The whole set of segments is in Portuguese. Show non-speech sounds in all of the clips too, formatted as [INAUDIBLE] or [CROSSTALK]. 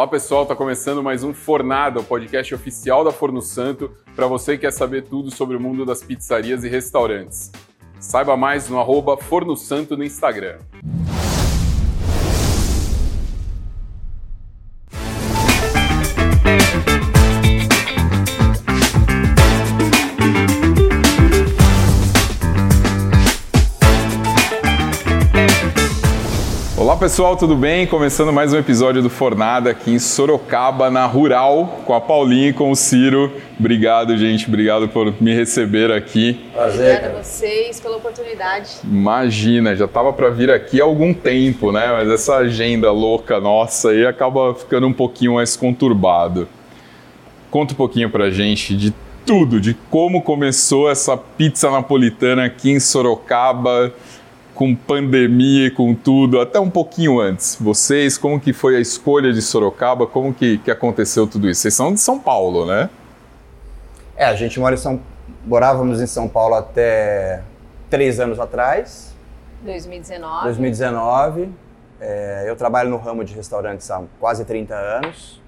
Olá pessoal, está começando mais um Fornada, o podcast oficial da Forno Santo, para você que quer saber tudo sobre o mundo das pizzarias e restaurantes. Saiba mais no arroba Forno Santo no Instagram. Pessoal, tudo bem? Começando mais um episódio do Fornada aqui em Sorocaba, na Rural, com a Paulinha e com o Ciro. Obrigado, gente, obrigado por me receber aqui. Prazer. Obrigada a vocês pela oportunidade. Imagina, já estava para vir aqui há algum tempo, né? Mas essa agenda louca nossa aí acaba ficando um pouquinho mais conturbado. Conta um pouquinho pra gente de tudo, de como começou essa pizza napolitana aqui em Sorocaba com pandemia e com tudo, até um pouquinho antes. Vocês, como que foi a escolha de Sorocaba? Como que, que aconteceu tudo isso? Vocês são de São Paulo, né? É, a gente mora em São... morávamos em São Paulo até três anos atrás. 2019. 2019. É, eu trabalho no ramo de restaurantes há quase 30 anos.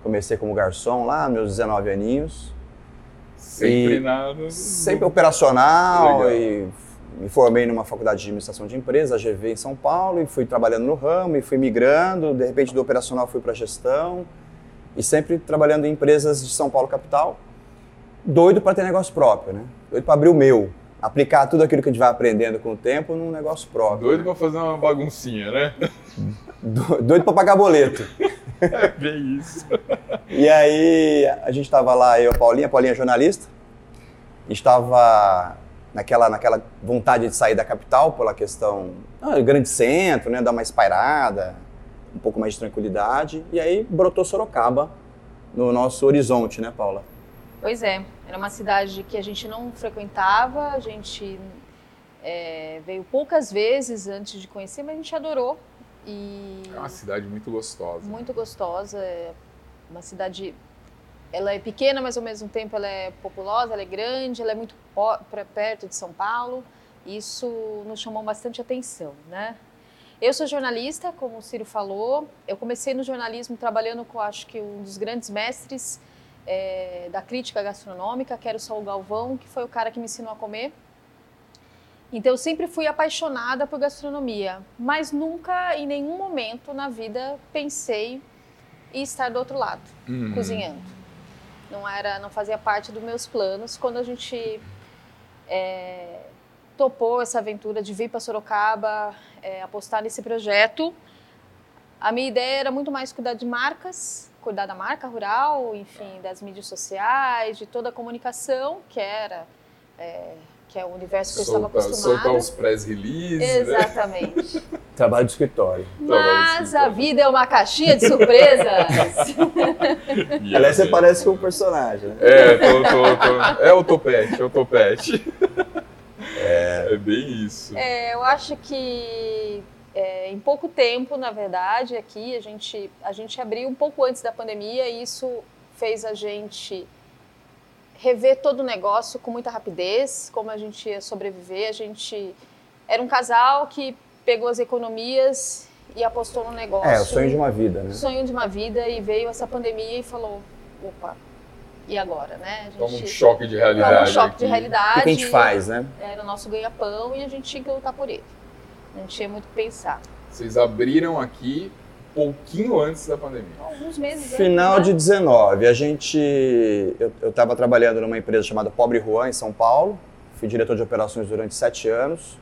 Comecei como garçom lá, meus 19 aninhos. Sempre nada. Sempre operacional Legal. e me formei numa faculdade de administração de empresas, a GV em São Paulo, e fui trabalhando no ramo, e fui migrando, de repente do operacional fui para gestão, e sempre trabalhando em empresas de São Paulo capital. Doido para ter negócio próprio, né? Doido para abrir o meu, aplicar tudo aquilo que a gente vai aprendendo com o tempo num negócio próprio. Doido né? para fazer uma baguncinha, né? [LAUGHS] Doido para pagar boleto. [LAUGHS] É bem isso. E aí a gente estava lá, eu, a Paulinha, a Paulinha é jornalista, estava naquela, naquela vontade de sair da capital pela questão ah, grande centro, né, dar uma espairada, um pouco mais de tranquilidade. E aí brotou Sorocaba no nosso horizonte, né, Paula? Pois é, era uma cidade que a gente não frequentava, a gente é, veio poucas vezes antes de conhecer, mas a gente adorou. E é uma cidade muito gostosa. Muito gostosa, é uma cidade ela é pequena, mas ao mesmo tempo ela é populosa, ela é grande, ela é muito perto de São Paulo. Isso nos chamou bastante atenção, né? Eu sou jornalista, como o Ciro falou. Eu comecei no jornalismo trabalhando com, acho que, um dos grandes mestres é, da crítica gastronômica, que era o Saul Galvão, que foi o cara que me ensinou a comer. Então, eu sempre fui apaixonada por gastronomia, mas nunca, em nenhum momento na vida, pensei em estar do outro lado, uhum. cozinhando não era, não fazia parte dos meus planos. Quando a gente é, topou essa aventura de vir para Sorocaba, é, apostar nesse projeto, a minha ideia era muito mais cuidar de marcas, cuidar da marca rural, enfim, das mídias sociais, de toda a comunicação, que era é, que é o universo que eu estava acostumada. Soltar os press releases. Né? Exatamente. Né? [LAUGHS] Trabalho de escritório. Mas a vida é uma caixinha de surpresas. [LAUGHS] Aliás, você parece com um personagem, né? É, tô, tô, tô. é o topete, é o topete. [LAUGHS] É, é bem isso. É, eu acho que é, em pouco tempo, na verdade, aqui a gente, a gente abriu um pouco antes da pandemia e isso fez a gente rever todo o negócio com muita rapidez, como a gente ia sobreviver. A gente era um casal que pegou as economias e apostou no negócio. É, o sonho de uma vida, né? Sonho de uma vida e veio essa pandemia e falou, opa, e agora, né? A gente, Toma um choque de realidade. um choque de realidade. O que a gente faz, né? Era o nosso ganha-pão e a gente tinha que lutar por ele. Não tinha muito o que pensar. Vocês abriram aqui pouquinho antes da pandemia. Alguns meses Final antes, né? de 19. A gente. Eu estava trabalhando numa empresa chamada Pobre Juan, em São Paulo. Fui diretor de operações durante sete anos.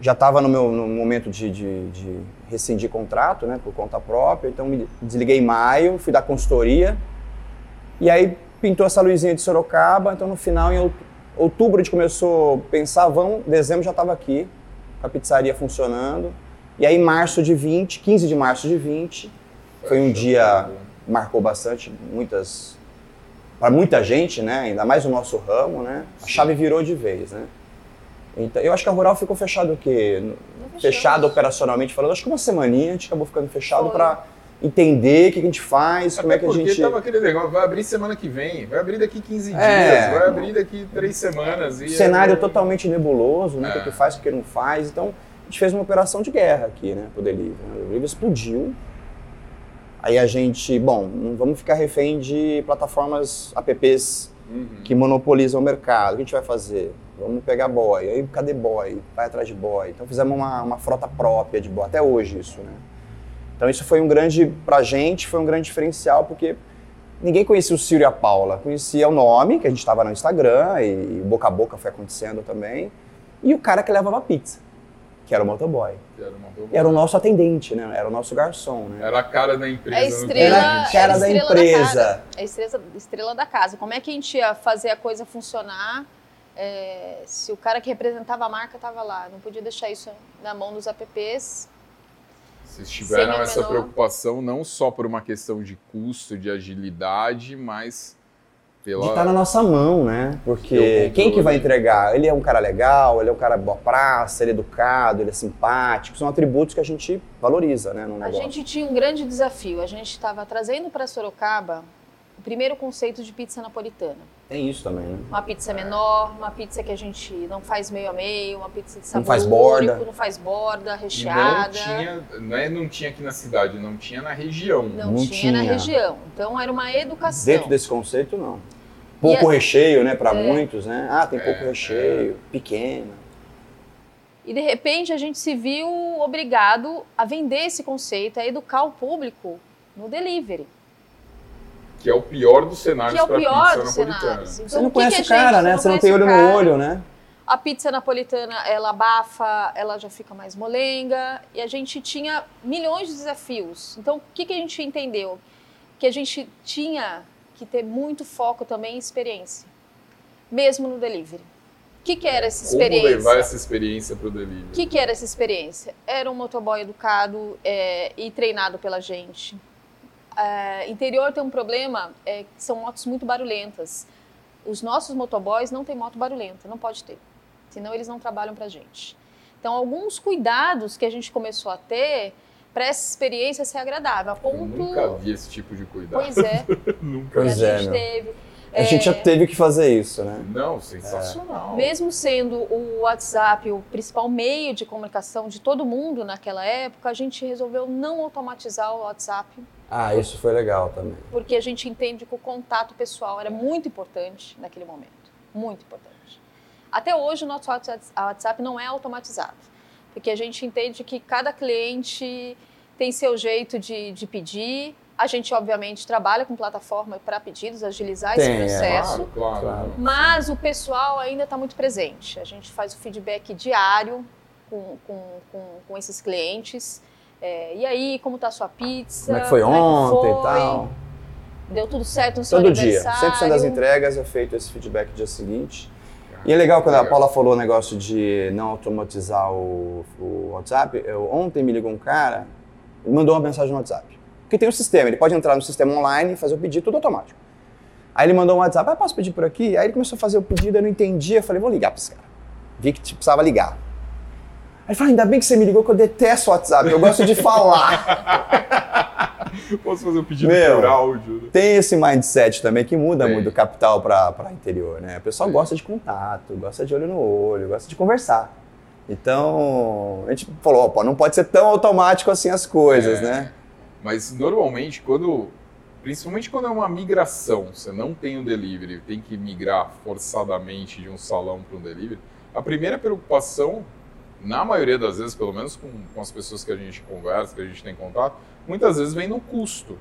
Já estava no meu no momento de, de, de, rescindir contrato, né, por conta própria. Então me desliguei em maio, fui dar consultoria. E aí pintou essa luzinha de Sorocaba. Então no final, em outubro, a gente começou a pensar, vamos, dezembro já estava aqui, a pizzaria funcionando. E aí, março de 20, 15 de março de 20, foi um dia marcou bastante muitas para muita gente, né? Ainda mais o nosso ramo, né? A chave virou de vez, né? Então, eu acho que a Rural ficou fechado o quê? Fechado operacionalmente falando, acho que uma semaninha a gente acabou ficando fechado para entender o que a gente faz, Até como é que a gente... porque tava aquele negócio, vai abrir semana que vem, vai abrir daqui 15 é, dias, vai abrir daqui 3 semanas. E cenário é... totalmente nebuloso, né? É. O que faz, o que não faz, então gente fez uma operação de guerra aqui, né, pro delivery. O delivery explodiu. Aí a gente, bom, não vamos ficar refém de plataformas, apps Uhum. que monopolizam o mercado. O que a gente vai fazer? Vamos pegar boy. Aí cadê boy? Vai atrás de boy. Então fizemos uma, uma frota própria de boy. Até hoje isso, né? Então isso foi um grande, pra gente, foi um grande diferencial, porque ninguém conhecia o Ciro e a Paula. Conhecia o nome, que a gente estava no Instagram, e, e boca a boca foi acontecendo também. E o cara que levava pizza, que era o motoboy. Era, o nosso atendente, né? Era o nosso garçom, né? Era a cara da empresa. É estrela, Era a cara é a da estrela empresa. casa. É a estrela, estrela da casa. Como é que a gente ia fazer a coisa funcionar é, se o cara que representava a marca estava lá? Não podia deixar isso na mão dos apps. Vocês tiveram essa preocupação não só por uma questão de custo, de agilidade, mas pela. De estar na nossa mão, né? Porque controle. quem que vai entregar? Ele é um cara legal, ele é um cara boa praça, ele é educado, ele é simpático. São atributos que a gente valoriza, né, no A negócio. gente tinha um grande desafio. A gente estava trazendo para Sorocaba primeiro conceito de pizza napolitana. Tem isso também, né? Uma pizza menor, uma pizza que a gente não faz meio a meio, uma pizza de sabor Não faz borda. único, não faz borda, E não recheada. tinha, não é não tinha aqui na cidade, não tinha na região. Não, Não tinha, na tinha. região. Então era uma educação. Dentro desse conceito, não. Pouco a- recheio, né, para É. muitos, né? Ah, tem pouco É, recheio, pequena. E de repente a gente se viu obrigado a vender esse conceito, a educar o público no delivery, Que é o pior dos cenários que é para pior pizza napolitana. Então, Você não conhece o a cara, gente- né? Você não tem olho cara. no olho, né? A pizza napolitana, ela abafa, ela já fica mais molenga, e a gente tinha milhões de desafios. Então, o que, que a gente entendeu? Que a gente tinha que ter muito foco também em experiência, mesmo no delivery. O que, que era essa Como levar experiência? essa experiência para o delivery? O que, que era essa experiência? Era um motoboy educado é, e treinado pela gente. É, interior tem um problema, é, que são motos muito barulhentas. Os nossos motoboys não têm moto barulhenta, não pode ter. Senão eles não trabalham pra gente. Então, alguns cuidados que a gente começou a ter para essa experiência ser agradável. A Eu ponto. nunca vi esse tipo de cuidado. Pois é, [LAUGHS] nunca. a Pois é, gente meu. teve. A gente já teve que fazer isso, né? Não, sensacional. Mesmo sendo o WhatsApp o principal meio de comunicação de todo mundo naquela época, a gente resolveu não automatizar o WhatsApp, Ah, isso foi legal também. porque a gente entende que o contato pessoal era muito importante naquele momento. Muito importante. Até hoje o nosso WhatsApp não é automatizado, porque a gente entende que cada cliente tem seu jeito de, de pedir. A gente, obviamente, trabalha com plataforma para pedidos, agilizar Tem, é. esse processo. Claro, claro. Claro. Mas o pessoal ainda está muito presente. A gente faz o feedback diário com, com, com, com esses clientes. É, e aí, como tá a sua pizza? Como é que foi Como ontem e tal? Deu tudo certo no seu Todo dia. aniversário? 100% das entregas é feito esse feedback no dia seguinte. E é legal quando a. Paula falou o negócio de não automatizar o, o WhatsApp. Eu, ontem me ligou um cara e mandou uma mensagem no WhatsApp. Porque tem um sistema, ele pode entrar no sistema online e fazer o pedido tudo automático. Aí ele mandou um WhatsApp, ah, posso pedir por aqui? Aí ele começou a fazer o pedido, eu não entendia, eu falei, vou ligar pra esse cara. Vi que tipo, precisava ligar. Aí ele falou, ainda bem que você me ligou, que eu detesto o WhatsApp, eu gosto de falar. [LAUGHS] Posso fazer um pedido Meu. por áudio? né? Tem esse mindset também que muda Tem. muito do capital para interior, né? O pessoal Tem. gosta de contato, gosta de olho no olho, gosta de conversar. Então, a gente falou, opa, não pode ser tão automático assim as coisas, É. né? Mas normalmente quando, principalmente quando é uma migração, você não tem o delivery, tem que migrar forçadamente de um salão para um delivery, a primeira preocupação, na maioria das vezes, pelo menos com, com as pessoas que a gente conversa, que a gente tem contato, muitas vezes vem no custo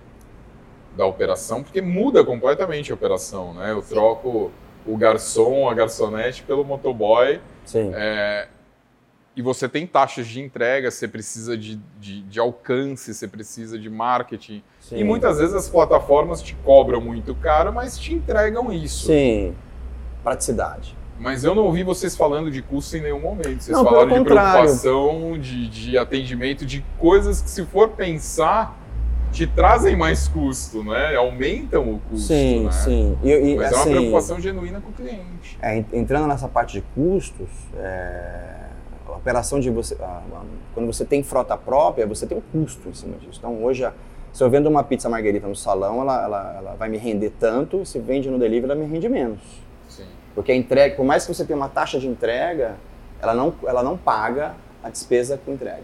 da operação, porque muda completamente a operação, né? Eu troco o garçom, a garçonete pelo motoboy, Sim. é, e você tem taxas de entrega, você precisa de, de, de alcance, você precisa de marketing. sim. E muitas vezes as plataformas te cobram muito caro, mas te entregam isso. Sim. Praticidade. Mas eu não ouvi vocês falando de custo em nenhum momento. Vocês Não, falaram de contrário. preocupação, de, de atendimento, de coisas que, se for pensar, te trazem mais custo, né? Aumentam o custo, sim, né? sim. E, e, Mas é assim, uma preocupação genuína com o cliente. É, en- entrando nessa parte de custos, é, a operação de você. a- a- quando você tem frota própria, você tem um custo em cima disso. Então, hoje, a- se eu vendo uma pizza margarita no salão, ela, ela, ela vai me render tanto, se vende no delivery, ela me rende menos. Porque a entrega, por mais que você tenha uma taxa de entrega, ela não, ela não paga a despesa com entrega.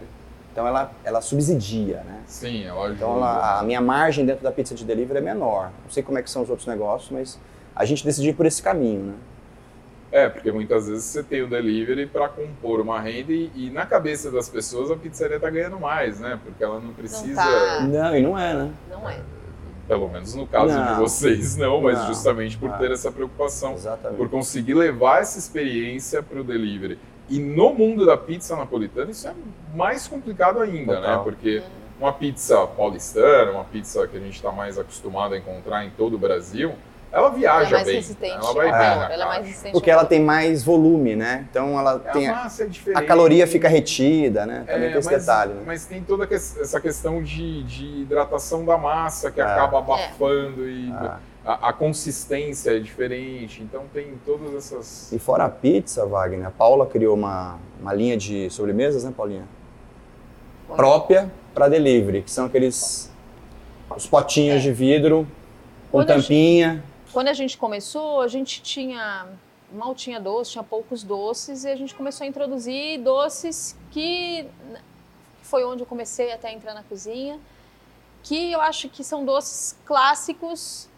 Então ela, ela subsidia, né? Sim, ela ajuda. Então ela, a minha margem dentro da pizza de delivery é menor. Não sei como é que são os outros negócios, mas a gente decidiu ir por esse caminho, né? É, porque muitas vezes você tem o delivery para compor uma renda e, e, na cabeça das pessoas a pizzaria tá ganhando mais, né? Porque ela não precisa. Não, tá. não e não é, né? Não é. Pelo menos no caso Não. de vocês, não, mas Não. justamente por Ah. ter essa preocupação, Exatamente. por conseguir levar essa experiência para o delivery. E no mundo da pizza napolitana isso é mais complicado ainda, né? Total. Porque uma pizza paulistana, uma pizza que a gente está mais acostumado a encontrar em todo o Brasil, ela Ela é viaja mais bem. resistente Ela vai bem na ela é mais resistente Porque ela tem mais volume, né? Então ela É, tem a a, massa é a diferente. caloria fica retida, né? Também É, tem esse mas, detalhe. Né? mas tem toda essa questão de, de hidratação da massa que É. acaba abafando e Ah. a, a consistência é diferente. Então tem todas essas. E fora a pizza, Wagner, a Paula criou uma, uma linha de sobremesas, né, Paulinha? Foi. Própria para delivery, que são aqueles os potinhos É. de vidro com Quando a tampinha. Quando a gente começou, a gente tinha mal tinha doce, tinha poucos doces e a gente começou a introduzir doces que foi onde eu comecei até a entrar na cozinha, que eu acho que são doces clássicos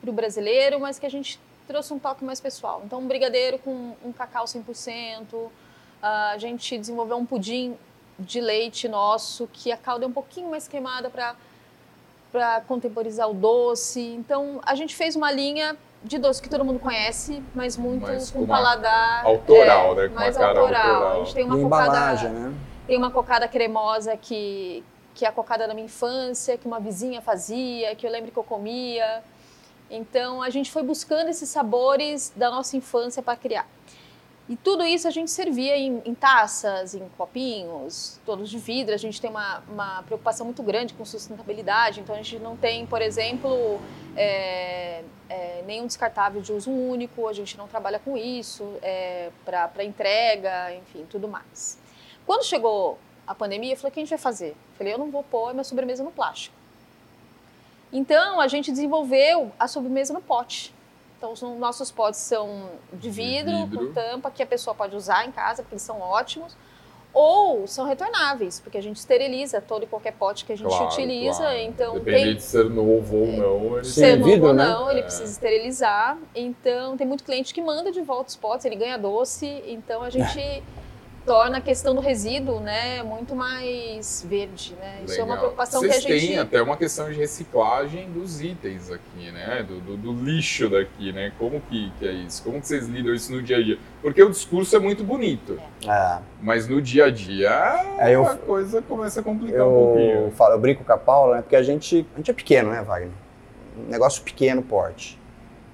para o brasileiro, mas que a gente trouxe um toque mais pessoal. Então, um brigadeiro com um cacau 100%, a gente desenvolveu um pudim de leite nosso, que a calda é um pouquinho mais queimada para para contemporizar o doce. Então, a gente fez uma linha de doce que todo mundo conhece, mas muito Mas com com paladar autoral, é, né? Com mais cara autoral. autoral. A gente tem uma cocada, né? tem uma cocada cremosa que que é a cocada da minha infância, que uma vizinha fazia, que eu lembro que eu comia. Então, a gente foi buscando esses sabores da nossa infância para criar. E tudo isso a gente servia em, em taças, em copinhos, todos de vidro. A gente tem uma, uma preocupação muito grande com sustentabilidade, então a gente não tem, por exemplo, é, é, nenhum descartável de uso único, a gente não trabalha com isso é, para entrega, enfim, tudo mais. Quando chegou a pandemia, eu falei: o que a gente vai fazer? Eu falei: eu não vou pôr a minha sobremesa no plástico. Então a gente desenvolveu a sobremesa no pote. Então, os nossos potes são de vidro, vidro. com tampa, que a pessoa pode usar em casa, porque eles são ótimos. Ou são retornáveis, porque a gente esteriliza todo e qualquer pote que a gente Claro, utiliza. claro. Então, Dependendo tem de ser novo ou não, ele ser novo vidro, ou né? não, ele É. precisa esterilizar. Então, tem muito cliente que manda de volta os potes, ele ganha doce. Então, a gente torna a questão do resíduo né, muito mais verde. Né? Isso é uma preocupação Vocês que a gente... têm até uma questão de reciclagem dos itens aqui, né? Do, do- do lixo daqui, né? Como que, que é isso? Como que vocês lidam isso no dia a dia? Porque o discurso é muito bonito, É. mas no dia a dia É, eu- a coisa começa a complicar um Eu, pouquinho. falo, eu brinco com a Paula, né? Porque a gente, a gente é pequeno, né, Wagner? Um negócio pequeno, porte.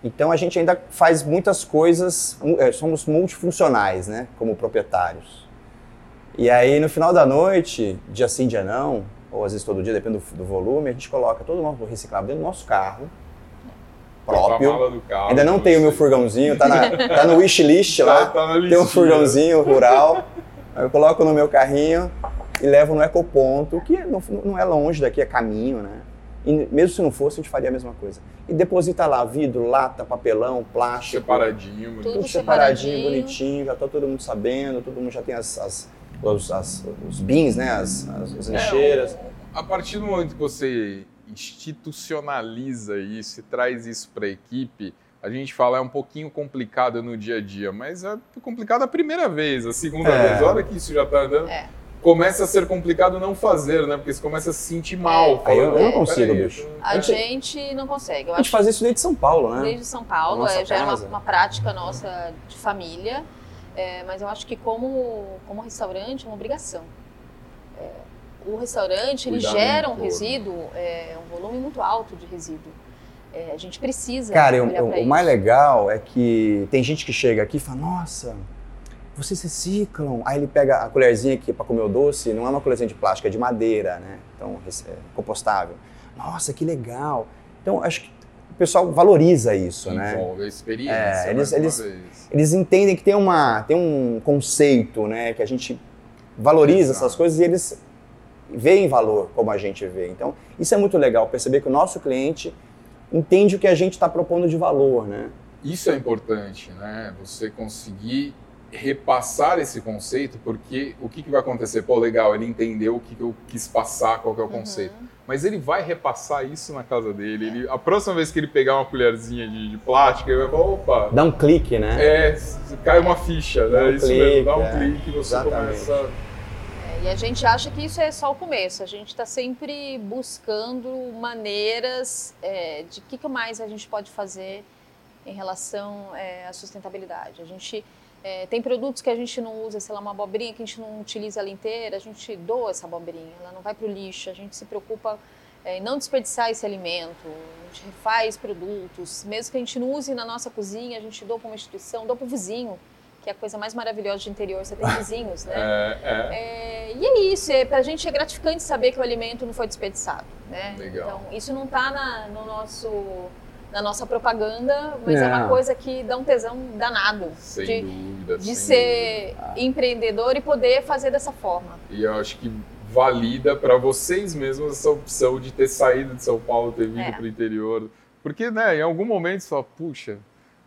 Então a gente ainda faz muitas coisas, é, somos multifuncionais, né? Como proprietários. E aí no final da noite, dia sim, dia não, ou às vezes todo dia, depende do, do volume, a gente coloca todo o nosso reciclável dentro do nosso carro, próprio. carro, Ainda não tem o meu furgãozinho, tá, na, tá no wishlist [LAUGHS] Tá- lá. tá Tem um furgãozinho rural. Eu coloco no meu carrinho e levo no ecoponto, que não, não é longe daqui, é caminho, né? E mesmo se não fosse, a gente faria a mesma coisa. E deposita lá vidro, lata, papelão, plástico. Separadinho, Tudo Tudo separadinho, separadinho. bonitinho, já tá todo mundo sabendo, todo mundo já tem as, as- os, as- os bins, né? As, as, as É, lixeiras. A partir do momento que você institucionaliza isso e traz isso para a equipe, a gente fala é um pouquinho complicado no dia a dia, mas é complicado a primeira vez, a segunda É. vez, olha que isso já está andando. É. Começa a ser complicado não fazer, né? Porque você começa a se sentir mal. Aí eu- eu não consigo, "Peraí, bicho." A É. gente não consegue. Eu A gente acho faz isso desde São Paulo, né? desde São Paulo, é, já era uma, uma prática nossa de família, é, mas eu acho que como, como restaurante é uma obrigação. É, o restaurante ele gera um entorno. resíduo, é, um volume muito alto de resíduo. É, a gente precisa Cara, eu- olhar eu- pra o isso. mais legal é que tem gente que chega aqui e fala, nossa, vocês reciclam. Aí ele pega a colherzinha aqui para comer o doce, não é uma colherzinha de plástico, é de madeira, né? Então, é compostável. Nossa, que legal. Então, acho que o pessoal valoriza isso, né? Envolve a experiência. É, mais eles- eles-. Eles entendem que tem, uma, tem um conceito, né? Que a gente valoriza Exato. essas coisas e eles veem valor como a gente vê. Então, isso é muito legal, perceber que o nosso cliente entende o que a gente está propondo de valor, né? Isso é importante, né? Você conseguir repassar esse conceito, porque o que, que vai acontecer? Pô, legal, ele entendeu o que, que eu quis passar, qual que é o Uhum. conceito. Mas ele vai repassar isso na casa dele. Ele, a próxima vez que ele pegar uma colherzinha de, de plástico, ele vai falar, opa, Dá um clique, né? é, cai uma ficha, Dá né? um isso clique, mesmo, dá um é. clique e você Exatamente. começa... É, E a gente acha que isso é só o começo. A gente está sempre buscando maneiras é, de o que, que mais a gente pode fazer em relação é, à sustentabilidade. A gente é, tem produtos que a gente não usa, sei lá, uma abobrinha que a gente não utiliza ela inteira, a gente doa essa abobrinha, ela não vai para o lixo, a gente se preocupa é, em não desperdiçar esse alimento, a gente refaz produtos, mesmo que a gente não use na nossa cozinha, a gente doa para uma instituição, doa para o vizinho, que é a coisa mais maravilhosa de interior, você tem [LAUGHS] vizinhos, né? É, é. É, e é isso, é, pra gente é gratificante saber que o alimento não foi desperdiçado, né? Legal. Então, isso não tá na, no nosso, na nossa propaganda, mas é. É. uma coisa que dá um tesão danado Sem de, dúvida. de sem ser empreendedor e poder fazer dessa forma. E eu acho que valida para vocês mesmos essa opção de ter saído de São Paulo, ter vindo É. para o interior. Porque, né, em algum momento você fala, puxa,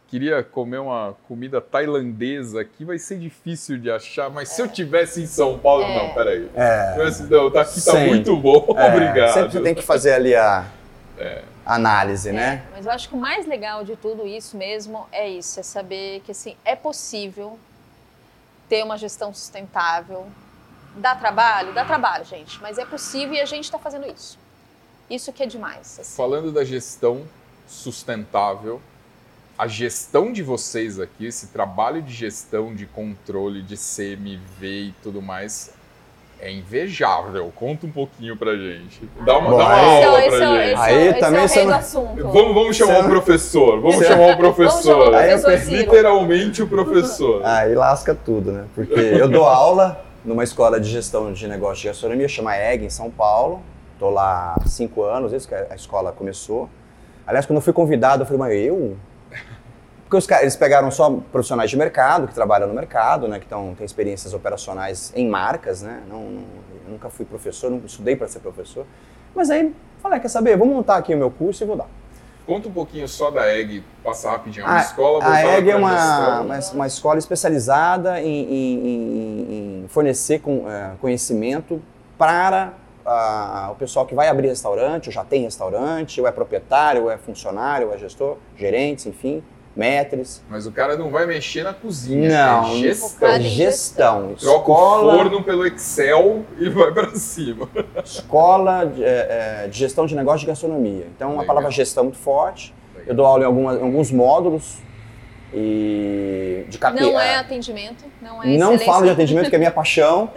queria comer uma comida tailandesa aqui, vai ser difícil de achar, mas se eu tivesse em São Paulo, É. não, peraí. É. Mas, não, tá aqui, tá Sempre. muito bom, É, obrigado. Sempre você tem que fazer ali a análise, né? É, mas eu acho que o mais legal de tudo isso mesmo é isso, é saber que assim, é possível ter uma gestão sustentável. Dá trabalho? Dá trabalho, gente, mas é possível e a gente está fazendo isso. Isso que é demais. assim. Falando da gestão sustentável, a gestão de vocês aqui, esse trabalho de gestão, de controle, de CMV e tudo mais, é invejável. Conta um pouquinho pra gente. Dá uma, Bom, dá uma aí- aula Esse é- pra esse é- gente. esse é- Aí esse é também o você rei do assunto. Vamos, vamos chamar o professor. Vamos chamar o professor. Vamos chamar o Aí eu professor perdi- Ciro. Literalmente o professor. Aí lasca tudo, né? Porque eu dou aula numa escola de gestão de negócio de gastronomia, chama EG, em São Paulo. Tô lá há cinco anos, desde que a escola começou. Aliás, quando eu fui convidado, eu falei, mas eu? Porque os eles pegaram só profissionais de mercado, que trabalham no mercado, né? Que tão, têm experiências operacionais em marcas, né? Não, não- eu nunca fui professor, não estudei para ser professor. Mas aí, falei, quer saber, vou montar aqui o meu curso e vou dar. Conta um pouquinho só da EG, passar rapidinho. É uma A- escola A EG é uma, gestão. uma, uma escola especializada em, em- em- fornecer com, eh, conhecimento para o pessoal que vai abrir restaurante, ou já tem restaurante, ou é proprietário, ou é funcionário, ou é gestor, gerentes, enfim, maîtres. Mas o cara não vai mexer na cozinha. Não, é gestão. Focado em gestão. Troca Escola, o forno pelo Excel e vai pra cima. escola de, eh, eh, de gestão de negócio de gastronomia. Então, Legal. a palavra gestão é muito forte. Eu dou aula em, alguma- em alguns módulos e de capi- Não eh, é atendimento, não é Não falo de atendimento, que é minha paixão.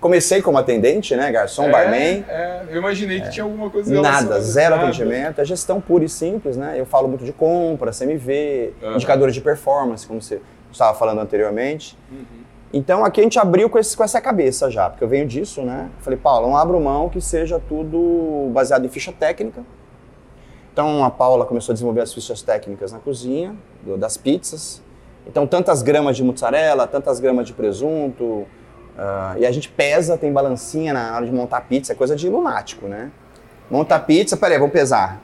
Comecei como atendente, né, garçom, É, barman. É, eu imaginei que tinha alguma coisa Nada, zero Nada. atendimento. É gestão pura e simples, né? Eu falo muito de compra, CMV, Aham. indicadores de performance, como você estava falando anteriormente. Uhum. Então aqui a gente abriu com, esse- com essa cabeça já, porque eu venho disso, né? Falei, Paulo, não abro mão que seja tudo baseado em ficha técnica. Então a Paula começou a desenvolver as fichas técnicas na cozinha, do- das pizzas. Então tantas gramas de mussarela, tantas gramas de presunto. ah, e a gente pesa, tem balancinha na hora de montar a pizza, é coisa de lunático, né? Monta a pizza, peraí, vamos pesar.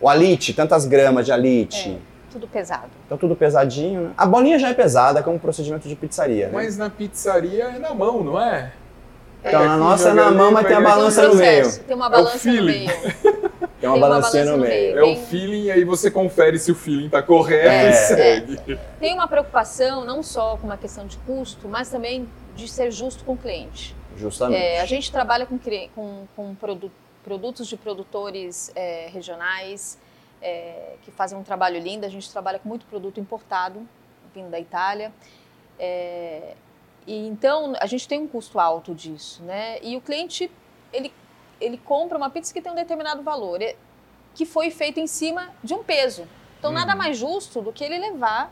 O alite, tantas gramas de alite. Tudo pesado. Então tudo pesadinho, né? A bolinha já é pesada, é um procedimento de pizzaria, né? Mas na pizzaria é na mão, não é? Então, É na nossa é na mão, mas tem a balança um no meio. Tem uma É balança no feeling. meio. [LAUGHS] Tem uma Tem uma balancinha balança no meio. meio. É o feeling, aí você confere se o feeling tá correto É. e segue. Tem uma preocupação não só com uma questão de custo, mas também de ser justo com o cliente. Justamente. É, a gente trabalha com, com, com produ- produtos de produtores é, regionais é, que fazem um trabalho lindo. A gente trabalha com muito produto importado, vindo da Itália. É, e então a gente tem um custo alto disso, né? E o cliente ele, ele compra uma pizza que tem um determinado valor, é- que foi feito em cima de um peso. Então nada Uhum. mais justo do que ele levar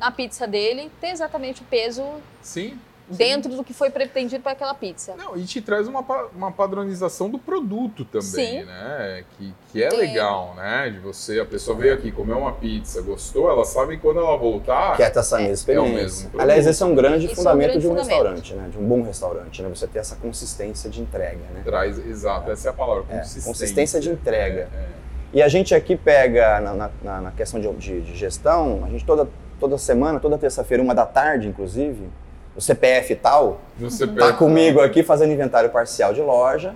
a pizza dele ter exatamente o peso Sim. Sim. dentro do que foi pretendido para aquela pizza. Não, e te traz uma, uma padronização do produto também, Sim. né? Que, que é É. legal, né? De você, a pessoa veio aqui comer uma pizza, gostou, ela sabe que quando ela voltar. Quer ter essa mesma É o experiência. mesmo produto. Aliás, esse é um grande Esse é um fundamento grande de um fundamento. restaurante, né? De um bom restaurante, né? Você ter essa consistência de entrega, né? Traz, exato, essa é a palavra, É, consistência. consistência de entrega. É, é. E a gente aqui pega, na, na- na- na questão de, de- de gestão, a gente toda, toda semana, toda terça-feira, uma da tarde, inclusive, o CPF tal, No CPF. tá comigo aqui fazendo inventário parcial de loja.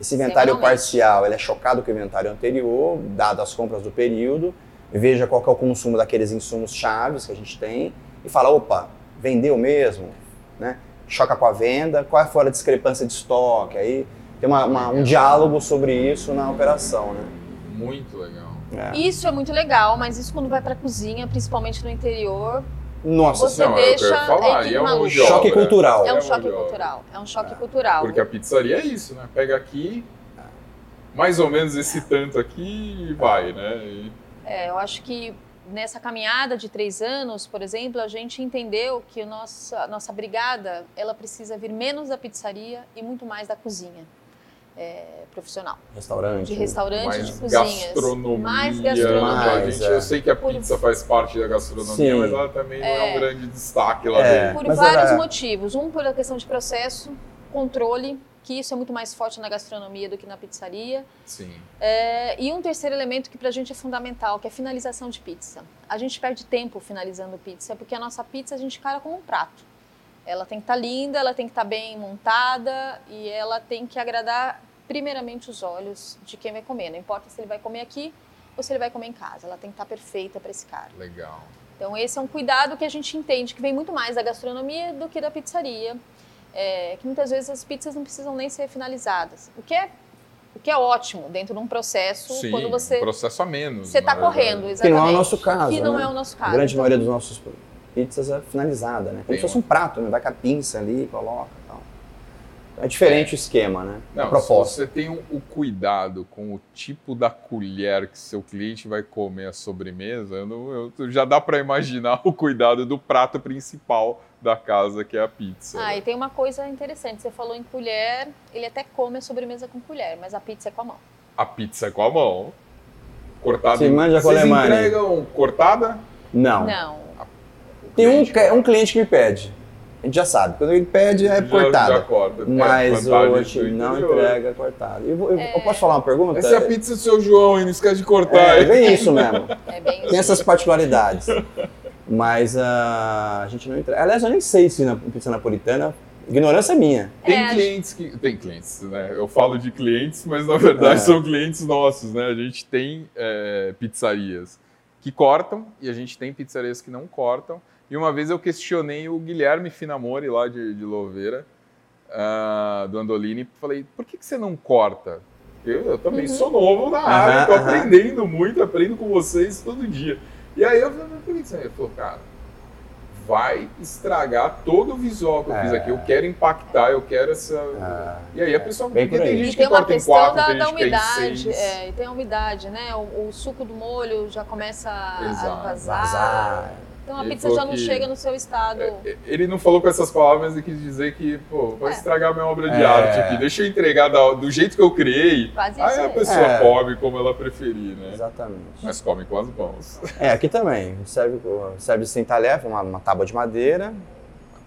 Esse inventário parcial, ele é chocado com o inventário anterior, dado as compras do período, veja qual que é o consumo daqueles insumos chaves que a gente tem e fala, opa, vendeu mesmo, né? Choca com a venda, qual foi a discrepância de estoque, aí tem uma- uma- um diálogo sobre isso na operação, né? Muito legal. É. Isso é muito legal, mas isso quando vai para a cozinha, principalmente no interior, Nossa Você Não, é o que eu deixa falar, equipe e é um obra. Choque cultural. é um choque cultural. É um choque cultural. Porque a pizzaria é isso, né? Pega aqui, mais ou menos esse tanto aqui e vai, né? E- É, eu acho que nessa caminhada de três anos, por exemplo, a gente entendeu que a nossa, nossa brigada ela precisa vir menos da pizzaria e muito mais da cozinha é, profissional, Restaurante. de restaurante, mais de cozinhas, gastronomia. mais A gastronomia. gente, é. Eu sei que a pizza faz parte da gastronomia, Sim. mas ela também não é um É. grande destaque lá É. dentro. Por Mas vários era- motivos. Um, pela questão de processo, controle, que isso é muito mais forte na gastronomia do que na pizzaria. Sim. É, e um terceiro elemento que pra gente é fundamental, que é a finalização de pizza. A gente perde tempo finalizando pizza, porque a nossa pizza a gente cara como um prato. Ela tem que estar linda, ela tem que estar bem montada e ela tem que agradar primeiramente os olhos de quem vai comer. Não importa se ele vai comer aqui ou se ele vai comer em casa. Ela tem que estar perfeita para esse cara. Legal. Então esse é um cuidado que a gente entende que vem muito mais da gastronomia do que da pizzaria. É, que muitas vezes as pizzas não precisam nem ser finalizadas. O que é, o que é ótimo dentro de um processo Sim, quando você um processo a menos. você está correndo, Que exatamente. não é o nosso caso. Que não né? é o nosso caso. A grande Então, maioria dos nossos pizzas é finalizada, né? Como Tem se fosse um- prato, né? Vai com a pinça ali, coloca e tal. É diferente o esquema, né? Não, se proposta. você tem o, o cuidado com o tipo da colher que seu cliente vai comer a sobremesa, eu não- eu- já dá para imaginar [LAUGHS] o cuidado do prato principal da casa, que é a pizza. Ah, e tem uma coisa interessante. Você falou em colher, ele até come a sobremesa com colher, mas a pizza é com a mão. A pizza é com a mão, cortada. Você manja com Vocês né? entregam cortada? Não. Não. Tem um, cliente que- um cliente que me pede. A gente já sabe. Quando ele pede, é já- cortada. já corta. É, Mas hoje não entrega cortada. Eu, vou- eu- eu posso falar uma pergunta? Essa é a pizza do seu João, e não esquece de cortar. É, bem isso mesmo. [LAUGHS] É bem Tem essas particularidades. Mas ah, a gente não entrega. Aliás, eu nem sei se na pizza napolitana. Ignorância minha. Tem É, clientes que. Tem clientes, né? Eu falo de clientes, mas na verdade É. são clientes nossos, né? A gente tem é, pizzarias que cortam e a gente tem pizzarias que não cortam. E uma vez eu questionei o Guilherme Finamori, lá de, de Louveira, ah, do Andolini, falei: por que, que você não corta? Eu, eu também Uhum. sou novo na área, tô aham. aprendendo muito, aprendo com vocês todo dia. E aí eu falei: por que você. Ele falou: cara, vai estragar todo o visual que eu fiz É. aqui. Eu quero impactar, eu quero essa. Ah, E aí a pessoa. Porque aí. tem E gente tem que uma corta em questão quatro, da, tem da gente que é em umidade. seis. É, e tem a umidade, né? O, o suco do molho já começa a- Exato. a vazar. Vazar. Então a Ele pizza já não que- chega no seu estado. É, Ele não falou com essas palavras, ele quis dizer que, pô, vai É. estragar minha obra de É. arte aqui. Deixa eu entregar da- do jeito que eu criei. Quase Aí a pessoa É. come como ela preferir, né? Exatamente. Mas come com as mãos. É, aqui também. Serve, serve sem talher, uma, uma tábua de madeira,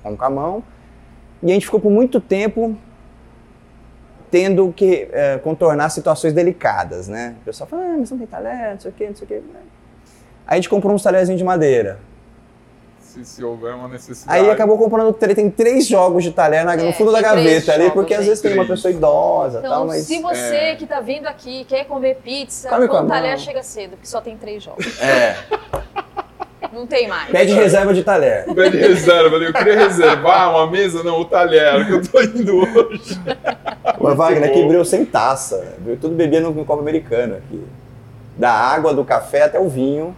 com com a mão. E a gente ficou por muito tempo tendo que é, contornar situações delicadas, né? O pessoal fala, ah, mas não tem talher, não sei o quê, não sei o quê. Aí a gente comprou uns talherzinhos de madeira. Se, se houver uma necessidade. Aí acabou comprando, tem três jogos de talher na- no É, fundo da gaveta ali, porque às vezes tem uma pessoa idosa e Então, tal, mas... se você É. que tá vindo aqui quer comer pizza, Come o talher mão. chega cedo, porque só tem três jogos. É, [LAUGHS] Não tem mais. pede reserva de talher. Pede reserva, eu queria reservar uma mesa, não, o talher, que eu tô indo hoje. O Wagner aqui abriu sem taça, viu? tudo bebia no, no copo americano aqui. Da água, do café até o vinho,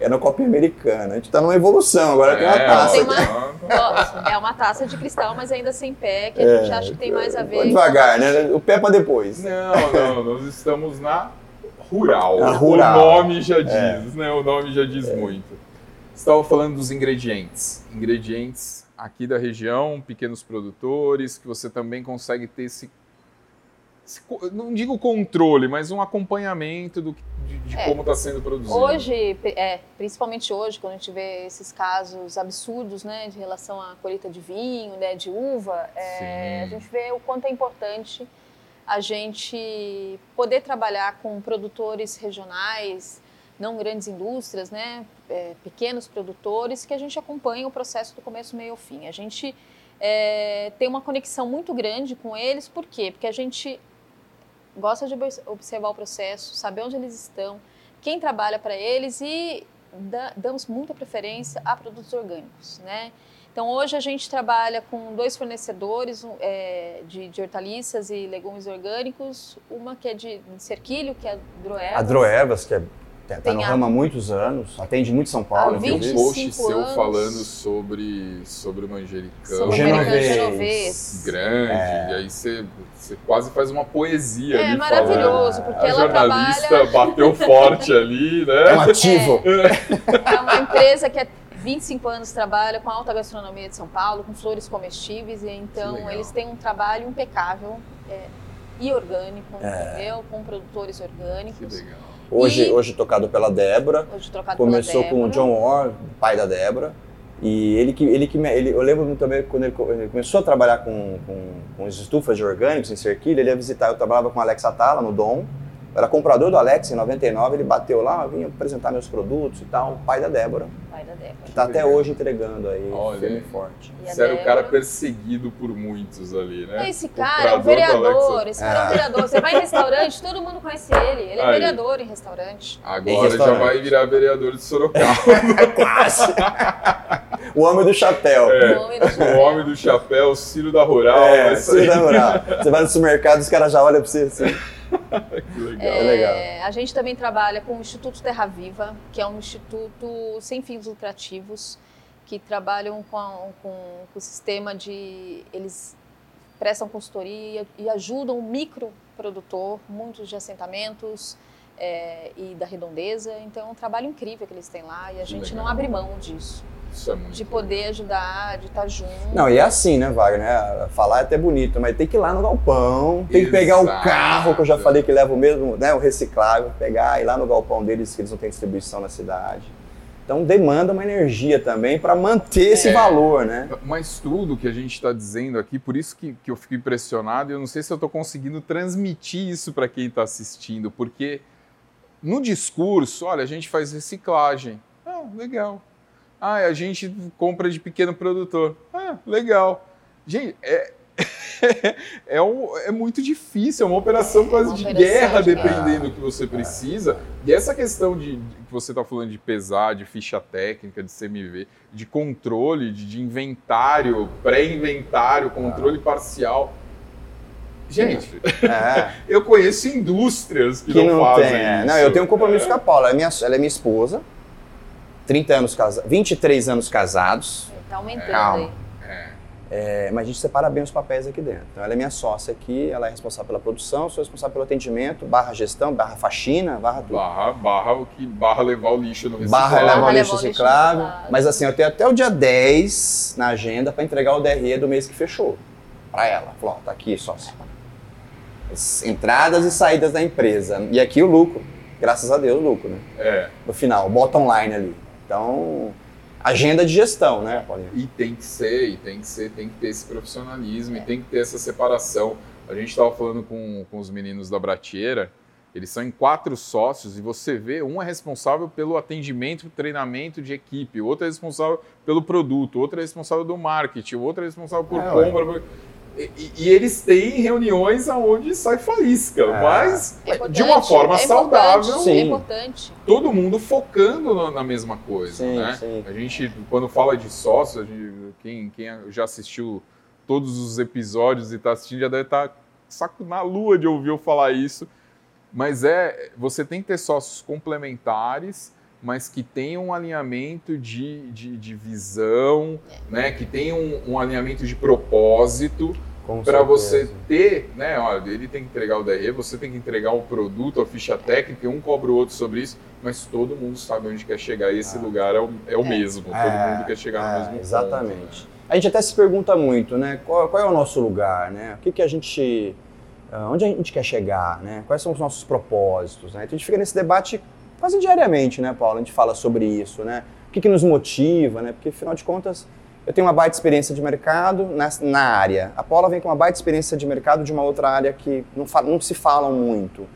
é no copo americano. A gente tá numa evolução, agora tem uma É, taça. Tem uma- [LAUGHS] Nossa, é uma taça de cristal, mas ainda sem pé, que a É, gente acha que tem mais a ver. Vai devagar, né? O pé pra depois. Não, não, [LAUGHS] nós estamos na rural. Na rural. O nome já diz, É. né? O nome já diz muito. Estava falando dos ingredientes. Ingredientes aqui da região, pequenos produtores, que você também consegue ter esse. Não digo controle, mas um acompanhamento do, de, de É. como está sendo produzido. Hoje, é, principalmente hoje, quando a gente vê esses casos absurdos, né, de relação à colheita de vinho, né, de uva, é, a gente vê o quanto é importante a gente poder trabalhar com produtores regionais, não grandes indústrias, né, é, pequenos produtores, que a gente acompanha o processo do começo, meio ao fim. A gente é, tem uma conexão muito grande com eles, por quê? Porque a gente gosta de observar o processo, saber onde eles estão, quem trabalha para eles e damos muita preferência a produtos orgânicos, né? Então, hoje a gente trabalha com dois fornecedores é, de, de, hortaliças e legumes orgânicos. Uma que é de, de cerquilho, que é a Droervas. A Droervas, que é Está no ramo há muitos anos, atende muito São Paulo. Tem um post seu anos. falando sobre, sobre o manjericão. Sobre genovês. Grande, é. e aí você, você quase faz uma poesia é, ali. É maravilhoso, falando. porque a ela jornalista trabalha... bateu forte ali, né? É um ativo. É, é uma empresa que é 25 anos trabalha com a alta gastronomia de São Paulo, com flores comestíveis, e então eles têm um trabalho impecável é, e orgânico, é. entendeu? Com produtores orgânicos. Que legal. Hoje, e... hoje tocado pela Débora. Hoje tocado Começou pela com o John Orr, pai da Débora. E ele que, ele que ele, eu lembro também quando ele, ele começou a trabalhar com, com, com as estufas de orgânicos em Cerquilha, ele ia visitar, eu trabalhava com Alex Atala no Dom, eu era comprador do Alex em 99, ele bateu lá, vinha apresentar meus produtos e tal, pai da Débora. Pai da Débora. Que tá até hoje entregando aí, Olha, firme e forte. Você era o cara perseguido por muitos ali, né? Esse cara é um vereador, esse cara é. é um vereador. Você vai em restaurante, todo mundo conhece ele. Ele é aí. vereador em restaurante. Agora já vai virar vereador de Sorocaba. [LAUGHS] Quase. o homem do chapéu. É, o, homem do chapéu. o homem do chapéu, Ciro da Rural. É, Ciro da Rural. Você vai no supermercado, os caras já olham pra você assim. [LAUGHS] que legal. É, é, legal. A gente também trabalha com o Instituto Terra Viva, que é um instituto sem fins lucrativos, que trabalham com, a, com, com o sistema de. Eles prestam consultoria e ajudam o microprodutor, muitos de assentamentos é, e da redondeza. Então é um trabalho incrível que eles têm lá e a gente legal. não abre mão disso. Isso é muito de poder ajudar, de estar junto. Não, e é assim, né, Wagner? Falar é até bonito, mas tem que ir lá no galpão, tem que pegar o carro, que eu já falei que leva o mesmo, né, o reciclável, pegar, ir lá no galpão deles, que eles não têm distribuição na cidade. Então demanda uma energia também para manter esse é, valor, né? Mas tudo que a gente está dizendo aqui, por isso que, que eu fico impressionado, e eu não sei se eu estou conseguindo transmitir isso para quem está assistindo, porque no discurso, olha, a gente faz reciclagem. Ah, legal. Ah, a gente compra de pequeno produtor. Ah, legal. Gente, é, [LAUGHS] é, um, é muito difícil, é uma operação quase uma de operação guerra, de dependendo do que você precisa. E essa questão de, de que você está falando de pesar, de ficha técnica, de CMV, de controle, de, de inventário, pré-inventário, controle parcial. Gente, é. [LAUGHS] eu conheço indústrias que, que não, não, fazem tem, é. isso. Não, eu tenho um compromisso é. com a Paula. Ela é minha, ela é minha esposa. 30 anos casados, 23 anos casados. Tá aumentando Calma. aí. É, mas a gente separa bem os papéis aqui dentro. Então, ela é minha sócia aqui, ela é responsável pela produção, sou responsável pelo atendimento, barra gestão, barra faxina, barra tudo. Barra, barra, o que, barra levar o lixo no reciclável. Barra levar o lixo reciclável. Mas assim, eu tenho até o dia 10 na agenda para entregar o DRE do mês que fechou. Para ela. Falou, ó, tá aqui, sócia. As entradas e saídas da empresa. E aqui o lucro. Graças a Deus, o lucro, né? É. No final, bottom line ali. Então, agenda de gestão, né, Paulinho? E tem que ser, e tem que ser, tem que ter esse profissionalismo, é. e tem que ter essa separação. A gente estava falando com, com os meninos da Bratieira, eles são em quatro sócios e você vê, um é responsável pelo atendimento, treinamento de equipe, o outro é responsável pelo produto, outro é responsável do marketing, o outro é responsável por é, compra. E, e, eles têm reuniões aonde sai faísca, é. mas é de uma forma é saudável. Sim. É importante. Todo mundo focando na, na mesma coisa, sim, né? Sim. A gente, quando fala de sócios, quem, quem já assistiu todos os episódios e está assistindo já deve estar tá saco na lua de ouvir eu falar isso. Mas é, você tem que ter sócios complementares mas que tenham um alinhamento de, de, de visão, né? que tenham um, um alinhamento de propósito para você ter, né? Olha, ele tem que entregar o DRE, você tem que entregar o produto, a ficha técnica, um cobra o outro sobre isso, mas todo mundo sabe onde quer chegar e esse ah. lugar é o, é o é. mesmo, todo é, mundo quer chegar no é, mesmo Exatamente. Ponto, né? A gente até se pergunta muito, né? Qual, qual, é o nosso lugar, né? O que, que a gente, ah, onde a gente quer chegar, né? Quais são os nossos propósitos, né? Então a gente fica nesse debate quase diariamente, né, Paulo? A gente fala sobre isso, né? O que, que nos motiva, né? Porque, afinal de contas, eu tenho uma baita experiência de mercado na, na área. A Paula vem com uma baita experiência de mercado de uma outra área que não, não se falam muito.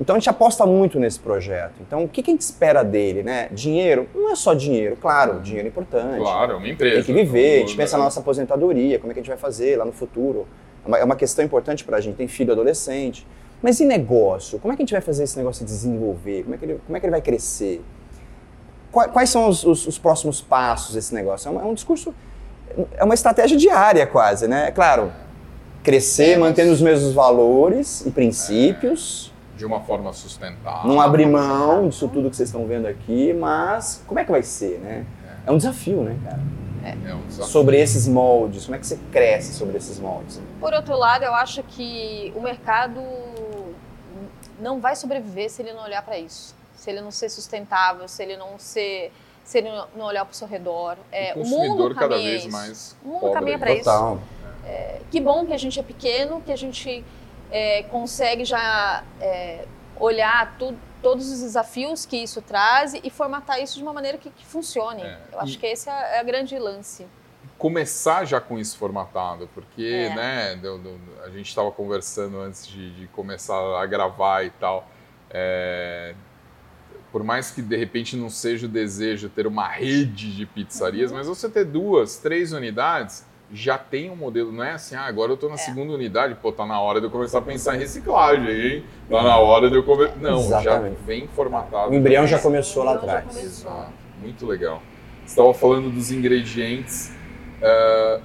Então a gente aposta muito nesse projeto. Então o que, que a gente espera dele, né? Dinheiro? Não é só dinheiro, claro, dinheiro é importante. Claro, é uma empresa. Tem que viver, a gente pensa na né? nossa aposentadoria, como é que a gente vai fazer lá no futuro. É uma, é uma questão importante pra gente, tem filho adolescente. Mas e negócio? Como é que a gente vai fazer esse negócio se desenvolver? Como é que ele, como é que ele vai crescer? Qua- Quais são os, os- os próximos passos desse negócio? É um, é um discurso, é uma estratégia diária quase, né? É claro, crescer mantendo os mesmos valores e princípios, De uma forma sustentável. não abrir mão disso tudo que vocês estão vendo aqui, mas como é que vai ser, né? É um desafio, né, cara? É um desafio. Sobre esses moldes, como é que você cresce sobre esses moldes? Por outro lado, eu acho que o mercado não vai sobreviver se ele não olhar para isso. Se ele não ser sustentável, se ele não ser, se ele não olhar para o seu redor. É, o o mundo cada caminha vez isso. mais O mundo pobre. caminha para isso. Total. Que bom que a gente é pequeno, que a gente é, consegue já é, olhar tu- todos os desafios que isso traz e formatar isso de uma maneira que, que funcione. É, Eu acho e- que esse é, é a grande lance. Começar já com isso formatado, porque É. né, a gente estava conversando antes de, de começar a gravar e tal. é, por mais que de repente não seja o desejo ter uma rede de pizzarias, Uhum. mas você ter duas, três unidades já tem um modelo, não é assim, ah, agora eu estou na É. segunda unidade, pô, tá na hora de eu começar a pensar em reciclagem, hein? Tá na hora de eu começar. Não, Exatamente. já vem formatado. O embrião já começou lá atrás. Exato, muito legal. Você estava falando dos ingredientes ah,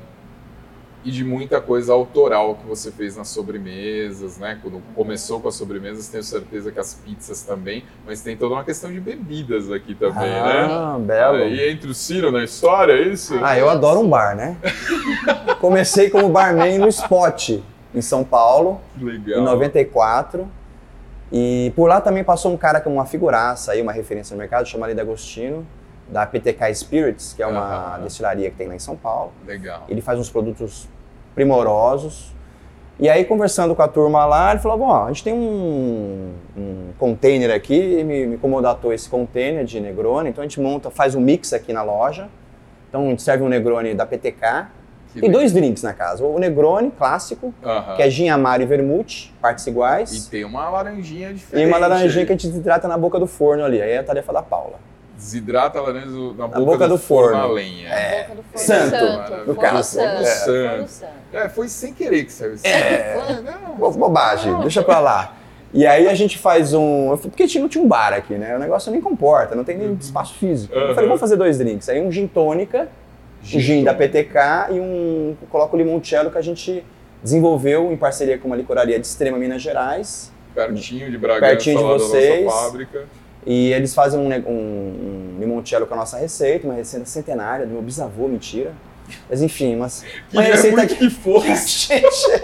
e de muita coisa autoral que você fez nas sobremesas, né? Quando começou com as sobremesas, tenho certeza que as pizzas também, mas tem toda uma questão de bebidas aqui também, né? Ah, belo. Aí entra o Ciro na história, é isso? Ah, eu adoro um bar, né? [LAUGHS] Comecei como barman no Spot, em São Paulo, Legal. em 94. E por lá também passou um cara que é uma figuraça aí, uma referência no mercado, chamado Lida Agostino, da PTK Spirits, que é uma Aham. destilaria que tem lá em São Paulo. Legal. Ele faz uns produtos primorosos. E aí, conversando com a turma lá, ele falou: Bom, a gente tem um, um container aqui, e me, me incomodatou esse container de Negroni, então a gente monta, faz um mix aqui na loja. Então a gente serve um Negroni da PTK. Que Tem legal. dois drinks na casa: o Negroni clássico, que é gin amaro e vermute, partes E iguais, tem uma laranjinha e, diferente. uma laranjinha aí. que a gente desidrata na boca do forno ali. Aí é a tarefa da Paula. Desidrata a laranja na boca, boca do, do forno, forno. a lenha. Na boca do forno Santo, santo, no forno caso. santo, É. forno santo. É, foi sem querer que saiu isso. É. Foi, não. Bo- Bobagem, deixa pra lá. E aí a gente faz um. eu falei, Porque tinha- não tinha um bar aqui, né? O negócio nem comporta, não tem nem espaço físico. Eu Uhum. falei, vamos fazer dois drinks. Aí um gin tônica, um gin da PTK e um. Coloca o limoncello que a gente desenvolveu em parceria com uma licoraria de Extrema Minas Gerais. Pertinho de Bragança, Pertinho de lá vocês. da nossa fábrica. E eles fazem um, um, um limoncello com a nossa receita, uma receita centenária do meu bisavô, mentira. Mas enfim, mas uma Queria receita muito que que [LAUGHS] a fosse. gente,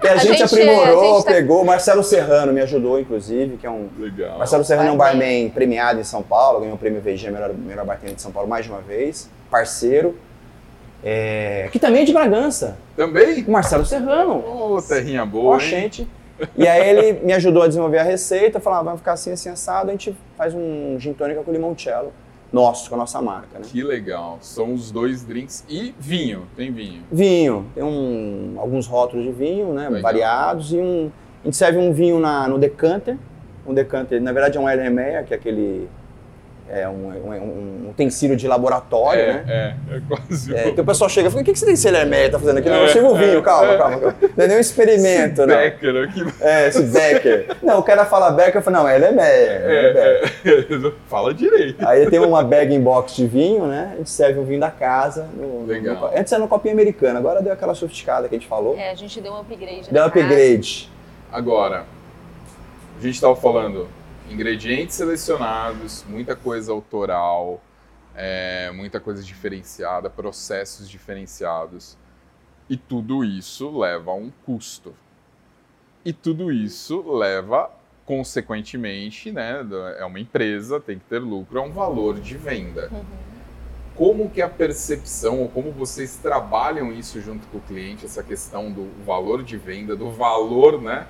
que a A gente gente- aprimorou, a gente tá- pegou. Marcelo Serrano me ajudou, inclusive, que é um, Legal. Marcelo Serrano é um Barman. barman premiado em São Paulo, ganhou o prêmio VG, melhor, melhor bartender de São Paulo mais de uma vez, parceiro. É, que também é de Bragança, Também? o Marcelo Serrano, Ô, terrinha ó, boa, hein? gente. E aí ele me ajudou a desenvolver a receita, falou, ah, vai ficar assim, assim, assado, a gente faz um gin tônica com limoncello, nosso, com a nossa marca, né? Que legal. São os dois drinks e vinho. Tem vinho. Vinho, tem um, alguns rótulos de vinho, né, Legal. variados, e um, a gente serve um vinho na, no decanter, um decanter, na verdade é um Erlenmeyer, que é aquele, é um, um, um utensílio de laboratório, é, né? é, é quase É, o- então o pessoal chega e fala, o que, que você tem esse Erlenmeyer tá fazendo aqui? Não, eu É, sirvo é, vinho, calma, é. calma, calma. Não é nenhum experimento, não. Becker aqui. É, esse Becker. Não, o cara fala Becker, eu falo, não, é Erlenmeyer. é Becker. É, é. [LAUGHS] Fala direito. Aí tem uma bag in box de vinho, né? A gente serve o vinho da casa. no- Legal. no- antes era no copinho americano, agora deu aquela sofisticada que a gente falou. É, a gente deu um upgrade. Deu na upgrade. Agora, a gente estava falando ingredientes selecionados, muita coisa autoral, é, muita coisa diferenciada, processos diferenciados. E tudo isso leva a um custo. E tudo isso leva, consequentemente, né, é uma empresa, tem que ter lucro, é um valor de venda. Como que a percepção, ou como vocês trabalham isso junto com o cliente, essa questão do valor de venda, do valor, né,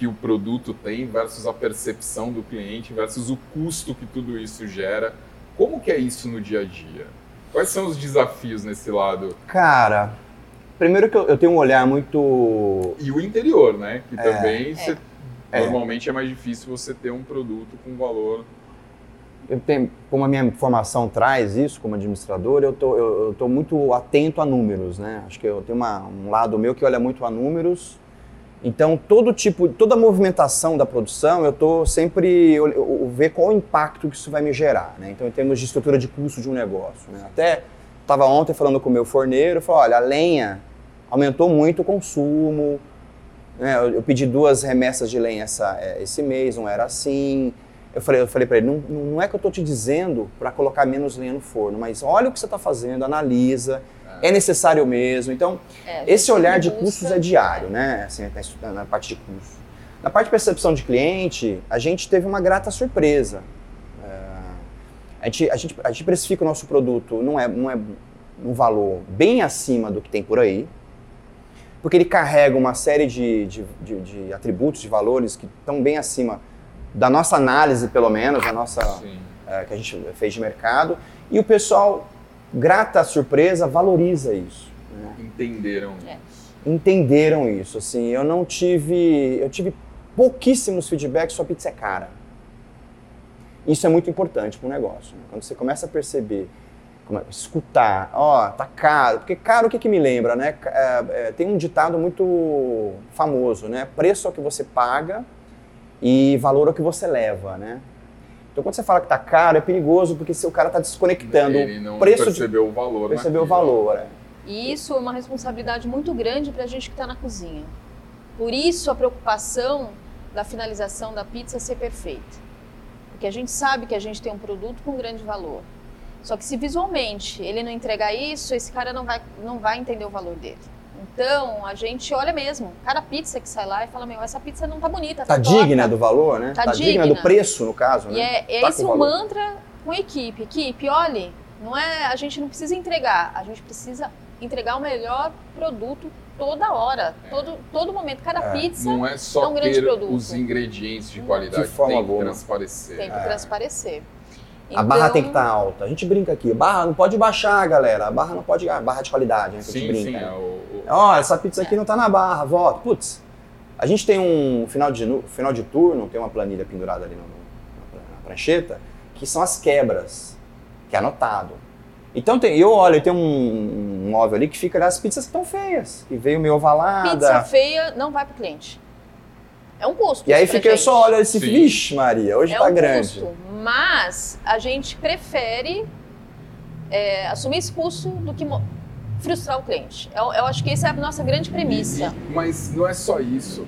que o produto tem versus a percepção do cliente versus o custo que tudo isso gera. Como que é isso no dia a dia? Quais são os desafios nesse lado? Cara, primeiro que eu, eu tenho um olhar muito. E o interior, né? Que É. também você É. Normalmente é mais difícil você ter um produto com valor. Eu tenho, como a minha formação traz isso como administrador, eu tô, eu, eu tô muito atento a números, né? Acho que eu tenho uma, um lado meu que olha muito a números. Então, todo tipo, toda movimentação da produção, eu tô sempre eu ver qual o impacto que isso vai me gerar, né? Então, em termos de estrutura de custo de um negócio, né? Até estava ontem falando com o meu forneiro, falou, olha, a lenha aumentou muito o consumo, né? eu, eu pedi duas remessas de lenha essa, é, esse mês, não era assim. Eu falei, eu falei para ele, não, não é que eu estou te dizendo para colocar menos lenha no forno, mas olha o que você está fazendo, analisa, é necessário mesmo. Então, É, esse olhar de busca- custos é diário, né? Assim, na- na parte de custo. Na parte de percepção de cliente, a gente teve uma grata surpresa. É, a, gente, a, gente, a gente precifica o nosso produto, não é, não é um valor bem acima do que tem por aí, porque ele carrega uma série de, de, de- de atributos, de valores que estão bem acima da nossa análise, pelo menos, da nossa é, que a gente fez de mercado, e o pessoal, grata à surpresa, valoriza isso. né? Entenderam É. isso. Entenderam isso. Assim, eu não tive, eu tive pouquíssimos feedbacks, sua pizza é cara. Isso é muito importante para o negócio. né? Quando você começa a perceber, como é- escutar, ó, tá caro, porque caro o que, que me lembra, né? É, é, tem um ditado muito famoso, né? Preço é o que você paga e valor é o que você leva, né? Então quando você fala que tá caro, é perigoso porque se o cara tá desconectando Ele não o preço de percebeu o valor. perceber o naquilo. valor. é. E isso é uma responsabilidade muito grande para a gente que está na cozinha. Por isso a preocupação da finalização da pizza ser perfeita. Porque a gente sabe que a gente tem um produto com grande valor. Só que se visualmente ele não entregar isso, esse cara não vai, não vai entender o valor dele. Então a gente olha mesmo, cada pizza que sai lá e fala: Meu, essa pizza não tá bonita, Tá tá, torta." digna do valor, né? Tá digna do digna. preço, no caso, E né? é, é Tá esse o mantra com a equipe. Equipe, olhe, não é, a gente não precisa entregar, a gente precisa entregar o melhor produto toda hora, todo, todo momento. Cada É, pizza Não é É só um grande ter produto. os ingredientes de qualidade, De forma tem que alguma. transparecer. tem que É. transparecer. A barra Então, tem que estar alta. A gente brinca aqui. Barra não pode baixar, galera. A barra não pode. A barra de qualidade, né? Que a Sim, gente sim. brinca. É né? o, o- Ó, essa pizza aqui não tá na barra, volta. Putz, a gente tem um final de, nu- final de turno, tem uma planilha pendurada ali no- no- na prancheta, que são as quebras, que é anotado. Então tem, eu olho, tem um, um móvel ali que fica ali as pizzas que estão feias, que veio meio ovalada. Pizza feia não vai pro cliente. É um custo. E aí fica, gente. só olho esse, Sim. vixe Maria, hoje é tá um grande. custo, mas a gente prefere é, assumir esse custo do que frustrar o cliente. Eu, eu acho que essa é a nossa grande premissa. E- mas não é só isso.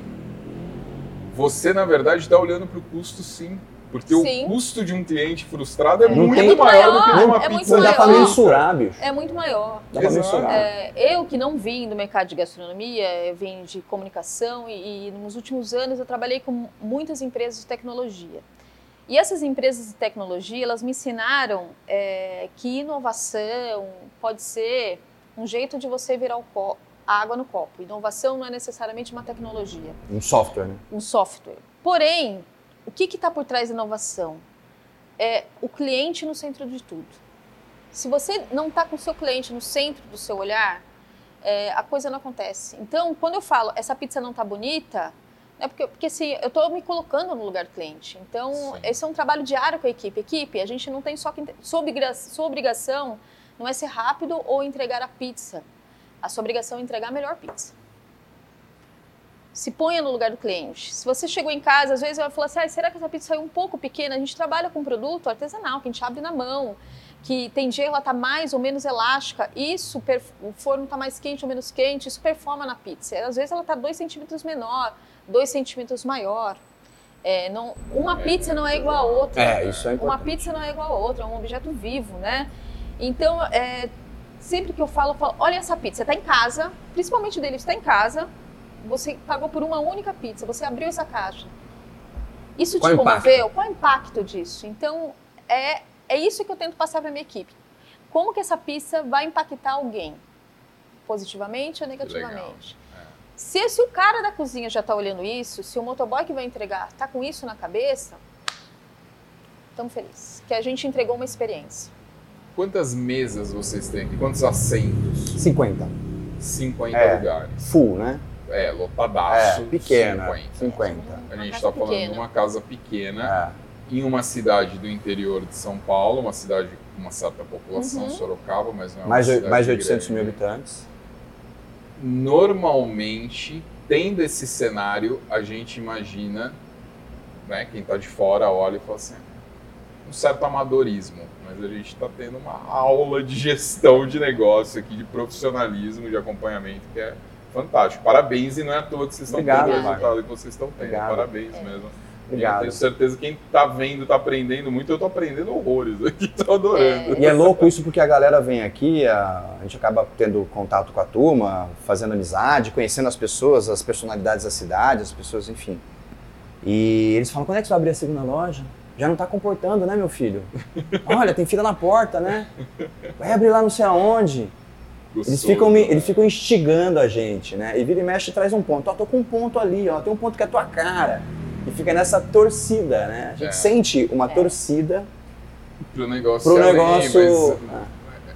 Você, na verdade, está olhando para o custo sim. Porque Sim. o custo de um cliente frustrado é, Não muito tem- maior do que de maior, uma é pizza. muito dá pra maior. mensurar, bicho. É muito maior. Dá pra mensurar. É, eu que não vim do mercado de gastronomia, eu vim de comunicação e, e nos últimos anos eu trabalhei com muitas empresas de tecnologia. E essas empresas de tecnologia, elas me ensinaram é, que inovação pode ser um jeito de você virar o co- a água no copo. Inovação não é necessariamente uma tecnologia Um software, né? um software. Porém, o que está por trás da inovação? É o cliente no centro de tudo. Se você não está com o seu cliente no centro do seu olhar, é, a coisa não acontece. Então, quando eu falo essa pizza não está bonita, é porque, porque assim, eu estou me colocando no lugar do cliente. Então, Sim. esse é um trabalho diário com a equipe. Equipe, a gente não tem só que. Sua, obriga- sua obrigação não é ser rápido ou entregar a pizza. A sua obrigação é entregar a melhor pizza se ponha no lugar do cliente. Se você chegou em casa, às vezes vai falar assim, ah, será que essa pizza saiu um pouco pequena? A gente trabalha com um produto artesanal, que a gente abre na mão, que tem dia ela está mais ou menos elástica, isso, o forno está mais quente ou menos quente, isso performa na pizza. Às vezes ela está 2 centímetros menor, 2 centímetros maior. É, não, uma pizza não é igual a outra. É, isso é Uma importante. pizza não é igual a outra, é um objeto vivo, né? Então, é, sempre que eu falo, eu falo, olha essa pizza, você está em casa, principalmente dele, está em casa, você pagou por uma única pizza, você abriu essa caixa. Isso te Qual o impacto? comoveu? Qual é o impacto disso? Então, é, é isso que eu tento passar para minha equipe. Como que essa pizza vai impactar alguém? Positivamente ou negativamente? Se, se o cara da cozinha já está olhando isso, se o motoboy que vai entregar está com isso na cabeça, estamos felizes. Que a gente entregou uma experiência. Quantas mesas vocês têm aqui? Quantos assentos? 50. 50 É. lugares. Full, né? É, lotadaço. É, pequena, 50. 50. A Uma gente está falando de uma casa pequena É. em uma cidade do interior de São Paulo, uma cidade com uma certa população, Uhum. Sorocaba, mas não é uma Mais, de- cidade mais de 800 grande. mil habitantes. Normalmente, tendo esse cenário, a gente imagina, né, quem está de fora olha e fala assim, um certo amadorismo, mas a gente está tendo uma aula de gestão de negócio aqui, de profissionalismo, de acompanhamento, que é fantástico. Parabéns e não é à toa que vocês estão Obrigado, tendo o resultado que vocês estão tendo. Obrigado. Parabéns É. mesmo. Eu Obrigado. tenho certeza que quem está vendo, está aprendendo muito, eu estou aprendendo horrores aqui, [LAUGHS] estou adorando. E é louco isso porque a galera vem aqui, a, a gente acaba tendo contato com a turma, fazendo amizade, conhecendo as pessoas, as personalidades da cidade, as pessoas, enfim. E eles falam, quando é que você vai abrir a segunda loja? Já não tá comportando, né, meu filho? [LAUGHS] Olha, tem fila na porta, né? Vai abrir lá não sei aonde. Eles ficam, me- né? eles ficam instigando a gente, né? E vira e mexe traz um ponto. Ó, tô com um ponto ali, ó, tem um ponto que é a tua cara. E fica nessa torcida, né? A gente É. sente uma É. torcida pro negócio. pro além, negócio. mas-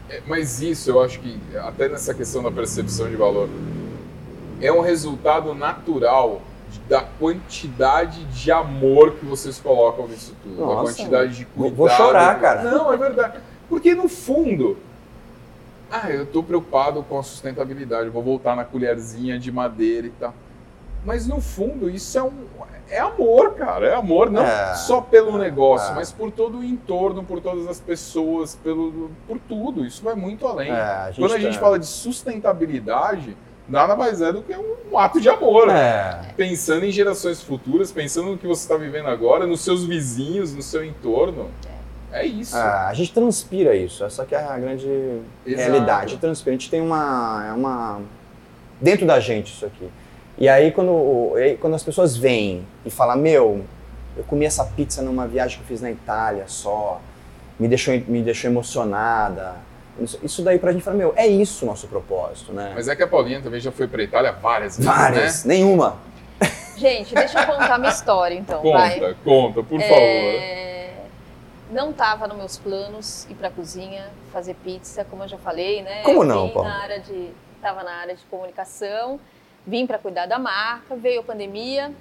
É, Mas isso eu acho que, até nessa questão da percepção de valor, é um resultado natural da quantidade de amor que vocês colocam nisso tudo. da Nossa, quantidade de cuidado. vou chorar, cara. Não, é verdade. Porque no fundo, ah, eu tô preocupado com a sustentabilidade, vou voltar na colherzinha de madeira e tal. Mas no fundo, isso é um. É amor, cara. É amor não É, só pelo é, negócio, é. mas por todo o entorno, por todas as pessoas, pelo, por tudo. Isso vai muito além. É, a gente Quando a tá- gente fala de sustentabilidade, nada mais é do que um ato de amor. É, Pensando em gerações futuras, pensando no que você está vivendo agora, nos seus vizinhos, no seu entorno. É isso. é, a gente transpira isso, essa que é a grande Exato. realidade. Transpira. A gente tem uma, é uma. dentro da gente isso aqui. E aí quando, e aí, quando as pessoas vêm e falam, meu, eu comi essa pizza numa viagem que eu fiz na Itália só, me deixou, me deixou emocionada. Isso- daí pra gente fala, meu, é isso o nosso propósito, né? Mas é que a Paulinha também já foi para Itália várias vezes, Várias, né? nenhuma. Gente, deixa eu contar minha história, então. vai. Conta, conta, por favor. Não estava nos meus planos ir para a cozinha, fazer pizza, como eu já falei, né? Como Eu não, Paulo? na área de, estava na área de comunicação, vim para cuidar da marca, veio a pandemia,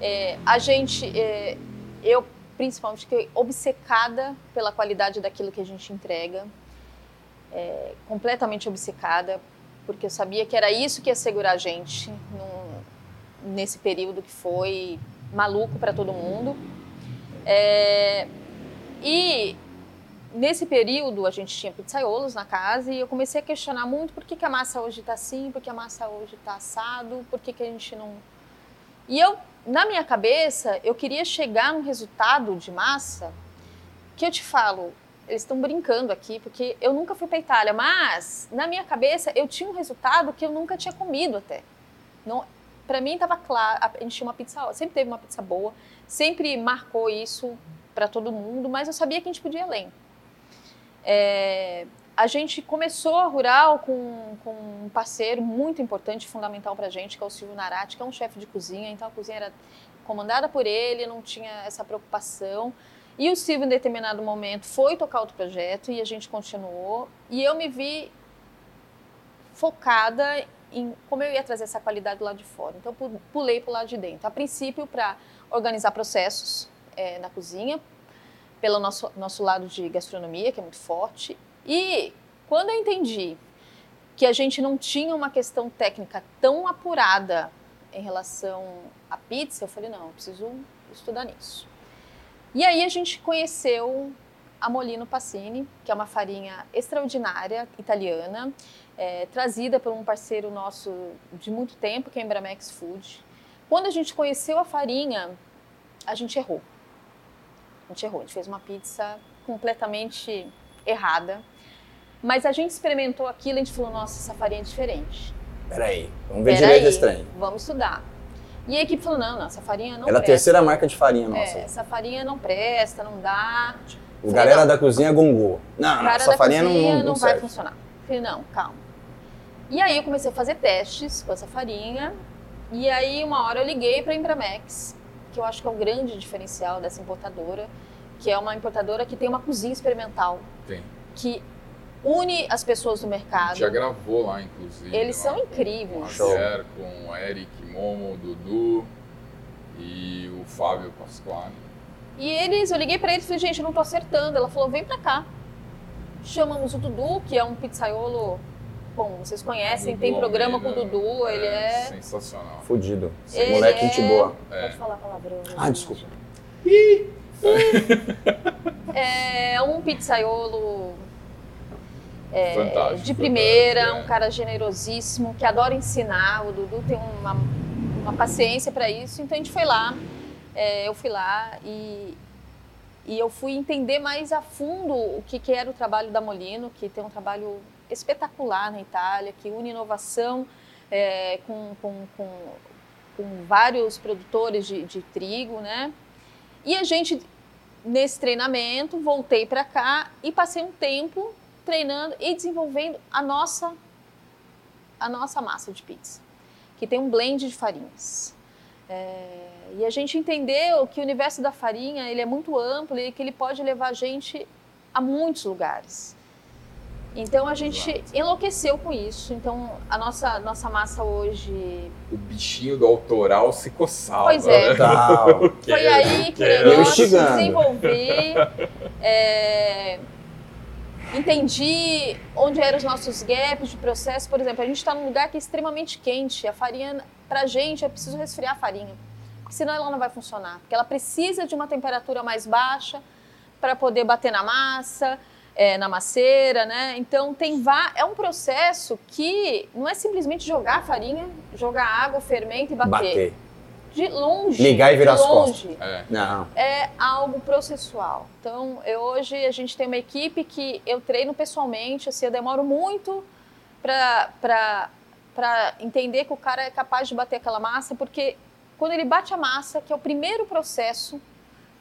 é, a gente, é, eu principalmente fiquei obcecada pela qualidade daquilo que a gente entrega, é, completamente obcecada, porque eu sabia que era isso que ia segurar a gente num- nesse período que foi maluco para todo mundo. É, e nesse período a gente tinha pizzaiolos na casa e eu comecei a questionar muito por que, que a massa hoje está assim, por que a massa hoje está assado, por que, que a gente não. E eu, na minha cabeça, eu queria chegar num resultado de massa que eu te falo, eles estão brincando aqui, porque eu nunca fui para Itália, mas na minha cabeça eu tinha um resultado que eu nunca tinha comido até. Não, para mim estava claro, a gente tinha uma pizza, sempre teve uma pizza boa, sempre marcou isso para todo mundo, mas eu sabia que a gente podia ir além. É, a gente começou a Rural com, com um parceiro muito importante, fundamental para a gente, que é o Silvio Narati, que é um chefe de cozinha, então a cozinha era comandada por ele, não tinha essa preocupação. E o Silvio, em determinado momento, foi tocar outro projeto e a gente continuou. E eu me vi focada em como eu ia trazer essa qualidade do lado de fora. Então, pulei para o lado de dentro. A princípio, para organizar processos eh, na cozinha, pelo nosso, nosso lado de gastronomia, que é muito forte. E quando eu entendi que a gente não tinha uma questão técnica tão apurada em relação à pizza, eu falei, não, eu preciso estudar nisso. E aí a gente conheceu a Molino Passini, que é uma farinha extraordinária, italiana, é, trazida por um parceiro nosso de muito tempo, que é a Embramex Food. Quando a gente conheceu a farinha, a gente errou. A gente errou, a gente fez uma pizza completamente errada. Mas a gente experimentou aquilo e a gente falou, nossa, essa farinha é diferente. Peraí, vamos ver Pera direito aí, esse trem. Vamos estudar. E a equipe falou, não, não, essa farinha não Ela é a presta. terceira marca de farinha nossa. É, essa farinha não presta, não dá. O Falei, galera não. da cozinha gongou. Não, não, essa farinha não, não, não vai serve. funcionar. Falei, não, calma. E aí eu comecei a fazer testes com essa farinha. E aí uma hora eu liguei para a Embramex, que eu acho que é um grande diferencial dessa importadora, que é uma importadora que tem uma cozinha experimental, Tem. que une as pessoas do mercado. Já gravou lá, inclusive. Eles lá são com incríveis. Com o. Javier, com o Eric, Momo, o Dudu e o Fábio Pasquale. E eles, eu liguei pra eles e falei, gente, eu não tô acertando. Ela falou, vem pra cá. Chamamos o Dudu, que é um pizzaiolo. Bom, vocês conhem, tem Dudu programa com o Almeida, Dudu, ele é. Sensacional. Fudido. Ele Moleque, é- gente boa. É. Pode falar palavrão. né, Ah, desculpa. [LAUGHS] É um pizzaiolo é, Fantástico, de primeira, fantástico, é. um cara generosíssimo, que adora ensinar. O Dudu tem uma, uma paciência para isso. Então a gente foi lá, é, eu fui lá e, e eu fui entender mais a fundo o que, que era o trabalho da Molino, que tem um trabalho espetacular na Itália, que une inovação é, com, com, com, com vários produtores de, de trigo, né? E a gente nesse treinamento, voltei para cá e passei um tempo treinando e desenvolvendo a nossa a nossa massa de pizza, que tem um blend de farinhas. É, e a gente entendeu que o universo da farinha ele é muito amplo e que ele pode levar a gente a muitos lugares. Então a gente Exato. enlouqueceu com isso. Então a nossa nossa massa hoje O bichinho do autoral se coçava. Pois é. né? [LAUGHS] Foi aí que Instigando. desenvolver. [LAUGHS] é, entendi onde eram os nossos gaps de processo. Por exemplo, a gente está num lugar que é extremamente quente. A farinha, pra gente, é preciso resfriar a farinha. Porque senão ela não vai funcionar. Porque ela precisa de uma temperatura mais baixa para poder bater na massa, é, na maceira, né? Então tem va- é um processo que não é simplesmente jogar a farinha, jogar água, fermento e bater. Bater. De longe. Ligar e virar as longe É. Não. é algo processual. Então, eu, hoje a gente tem uma equipe que eu treino pessoalmente, assim, eu demoro muito para entender que o cara é capaz de bater aquela massa, porque quando ele bate a massa, que é o primeiro processo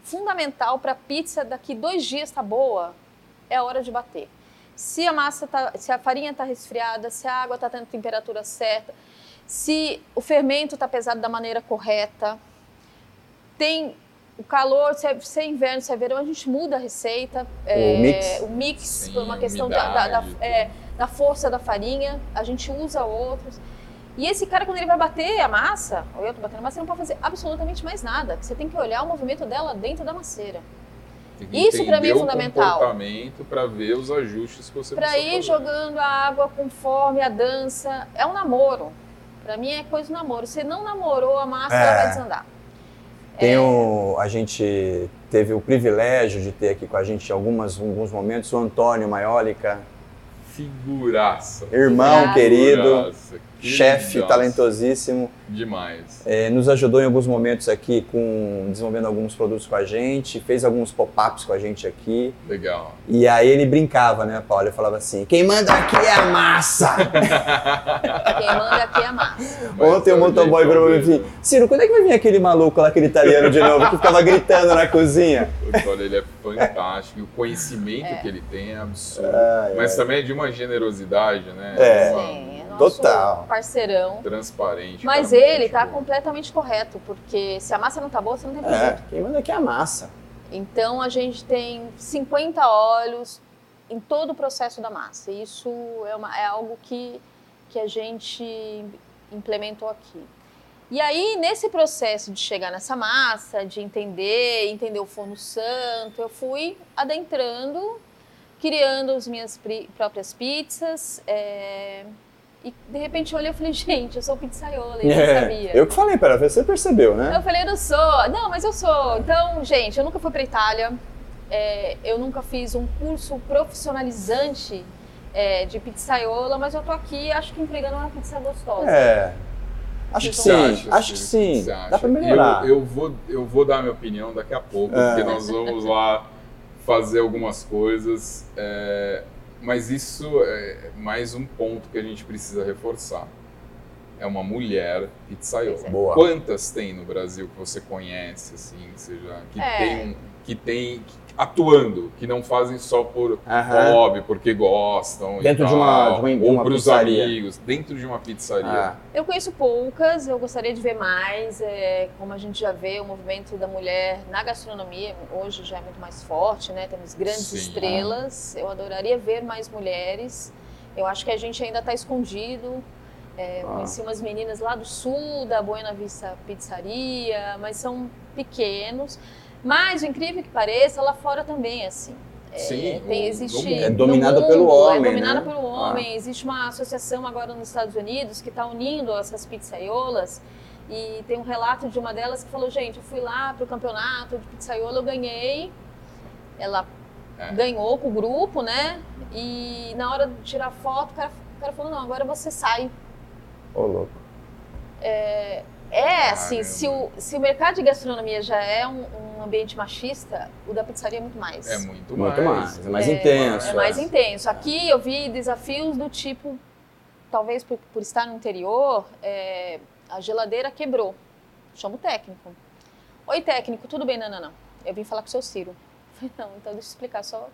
fundamental para a pizza daqui dois dias tá boa, é a hora de bater. Se a massa tá, se a farinha está resfriada, se a água está tendo temperatura certa, se o fermento está pesado da maneira correta, tem o calor, se é, se é inverno, se é verão, a gente muda a receita. é, mix. O mix, Sim, por uma questão da, da, da, é, da força da farinha, a gente usa outros. E esse cara, quando ele vai bater a massa, ou eu tô batendo a massa, ele não pode fazer absolutamente mais nada. Você tem que olhar o movimento dela dentro da maceira. Isso pra mim é fundamental. comportamento para ver os ajustes que você precisa ir fazer. jogando a água conforme a dança, é um namoro. Pra mim é coisa do namoro. Você não namorou a massa, É. vai desandar. Tem o, a gente teve o privilégio de ter aqui com a gente em algumas, alguns momentos o Antônio Maiolica, Figuraça. irmão Figuraça. querido, Figuraça, chefe talentosíssimo. Demais. É, nos ajudou em alguns momentos aqui com desenvolvendo alguns produtos com a gente, fez alguns pop-ups com a gente aqui. Legal. E aí ele brincava, né, Paulo? Ele falava assim: quem manda aqui é a massa! [LAUGHS] Quem manda aqui é a massa. Mas Ontem o é motoboy jeitão virou pra mim dele. assim: Ciro, quando é que vai vir aquele maluco lá, aquele italiano de novo, que ficava gritando na cozinha? Olha, ele é fantástico. E o conhecimento que ele tem é absurdo. Ai, Mas ai. também é de uma generosidade, né? É. Uma- é nosso Total. parceirão. Transparente. Mas cara, ele tá boa. completamente correto, porque se a massa não tá boa, você não tem É, produto. quem manda aqui é a massa. Então a gente tem 50 óleos em todo o processo da massa. Isso é, uma- é algo que, que a gente implementou aqui. E aí, nesse processo de chegar nessa massa, de entender, entender o forno santo, eu fui adentrando, criando as minhas pri- próprias pizzas. é, E de repente eu olhei e falei, gente, eu sou pizzaiola, e eu não sabia. É, eu que falei para ela, você percebeu, né? Eu falei, eu não sou. Não, mas eu sou. Então, gente, eu nunca fui para Itália. É, eu nunca fiz um curso profissionalizante é, de pizzaiola, mas eu tô aqui, acho que entregando uma pizza gostosa. É. Acho que sim, acha, acho que sim. Acha? Dá pra melhorar. Eu, eu, vou, eu vou dar a minha opinião daqui a pouco, É. porque nós vamos lá fazer algumas coisas. é, mas isso é mais um ponto que a gente precisa reforçar. É uma mulher pizzaiolo. Pois é. Boa. Quantas tem no Brasil que você conhece, assim, que seja, que É. tem um, que tem atuando, que não fazem só por Aham. hobby, porque gostam. e Dentro de tal, uma- de uma- de ou uma pros pizzaria. amigos, dentro de uma pizzaria. Ah, Eu conheço poucas, eu gostaria de ver mais. é, como a gente já vê, o movimento da mulher na gastronomia hoje já é muito mais forte, né? Temos grandes Sim. estrelas. Eu adoraria ver mais mulheres. Eu acho que a gente ainda está escondido. É, Ah. Conheci umas meninas lá do sul, da Buena Vista Pizzaria, mas são pequenos. Mas, o incrível que pareça, lá fora também é assim. É, Sim, tem, existe mundo. É no dominado pelo homem, É dominada né? pelo homem. Existe uma associação agora nos Estados Unidos que está unindo essas pizzaiolas. E tem um relato de uma delas que falou: gente, eu fui lá para o campeonato de pizzaiola, eu ganhei. Ela É. ganhou com o grupo, né? E na hora de tirar foto, o cara, o cara falou: não, agora você sai. Ô louco. É, assim, Caramba. se o, se o mercado de gastronomia já é um, um ambiente machista, o da pizzaria é muito mais. É muito, Muito mais. mais, é mais É, intenso. É mais intenso. Aqui eu vi desafios do tipo, talvez por, por estar no interior, é, a geladeira quebrou. Chama o técnico. Oi, técnico, tudo bem? Não, não, não. Eu vim falar com o seu Ciro. [LAUGHS] Falei, não, então deixa eu explicar só.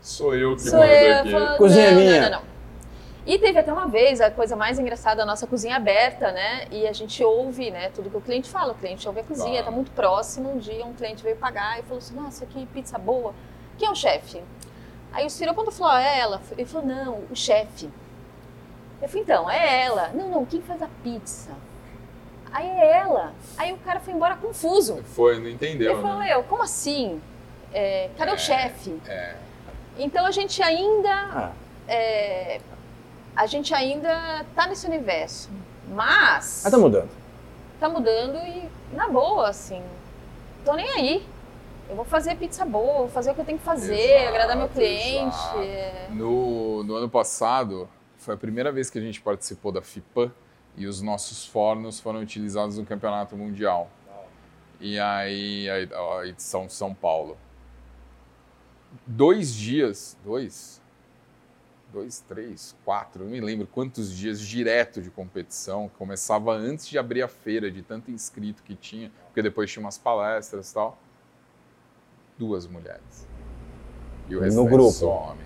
Sou eu que Sou mando eu. aqui. Cozinha não, minha. Não, não, não. E teve até uma vez, a coisa mais engraçada, a nossa cozinha aberta, né? E a gente ouve, né, tudo que o cliente fala. O cliente ouve a cozinha, Tá. tá muito próximo. Um dia um cliente veio pagar e falou assim, nossa, que pizza boa. Quem é o chefe? Aí o Ciro, quando falou, ah, é ela, ele falou, não, o chefe. Eu falei, então, é ela. Não, não, quem faz a pizza? Aí é ela. Aí o cara foi embora confuso. Foi, não entendeu, Ele falou, né? eu, como assim? É, cadê o chefe? É. Então a gente ainda Ah, é, a gente ainda tá nesse universo. Mas mas tá mudando. tá mudando e na boa, assim. Tô nem aí. Eu vou fazer pizza boa, vou fazer o que eu tenho que fazer, Exato, agradar meu cliente. exato. é. No, no ano passado, foi a primeira vez que a gente participou da FIPAM e os nossos fornos foram utilizados no Campeonato Mundial. E aí, a edição de São Paulo. Dois dias, dois, dois, três, quatro, não me lembro quantos dias direto de competição. Começava antes de abrir a feira, de tanto inscrito que tinha, porque depois tinha umas palestras e tal. Duas mulheres. E o No restante grupo? só homem.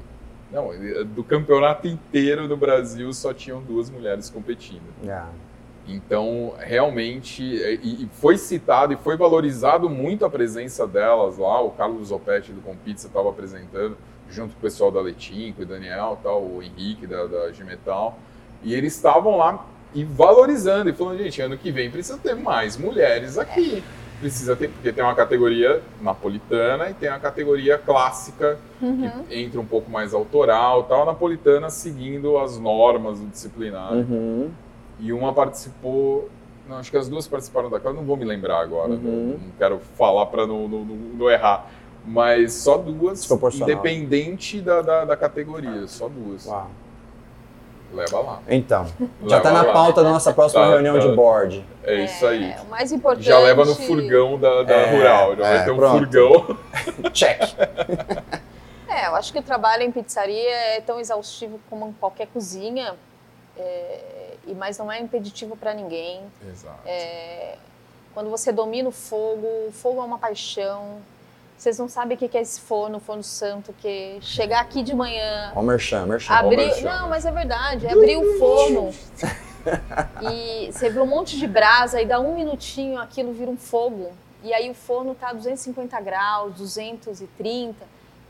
Não, do campeonato inteiro do Brasil só tinham duas mulheres competindo. Ah, Então, realmente, e, e foi citado e foi valorizado muito a presença delas lá. O Carlos Zopetti do Compizza estava apresentando, junto com o pessoal da Letinco e Daniel, tal, o Henrique da, da G-Metal. E eles estavam lá e valorizando e falando, gente, ano que vem precisa ter mais mulheres aqui. Precisa ter, porque tem uma categoria napolitana e tem a categoria clássica, Uhum. que entra um pouco mais autoral tal. A napolitana seguindo as normas do disciplinário. uhum. E uma participou. Não, acho que as duas participaram daquela, não vou me lembrar agora. Uhum. Não, não quero falar para não, não, não- não errar. Mas só duas, independente da, da, da categoria, só duas. Uau. Leva lá. Então, já Leva tá na lá. pauta da nossa próxima Tá, reunião tá. de board. É isso aí. É, o mais importante. Já leva no furgão da, da É, rural. Já é, vai ter um pronto. furgão. [LAUGHS] Check. [LAUGHS] É, eu acho que o trabalho em pizzaria é tão exaustivo como em qualquer cozinha, é, e mas não é impeditivo para ninguém. Exato. Quando você domina o fogo, o fogo é uma paixão. Vocês não sabem o que é esse forno, forno santo, que chegar aqui de manhã, Ó, merchan, merchan. Ab- abrir. merchan, Não, mas é verdade, é abrir o forno. [LAUGHS] e você vê um monte de brasa e dá um minutinho, aquilo vira um fogo. E aí o forno tá a 250 graus, 230.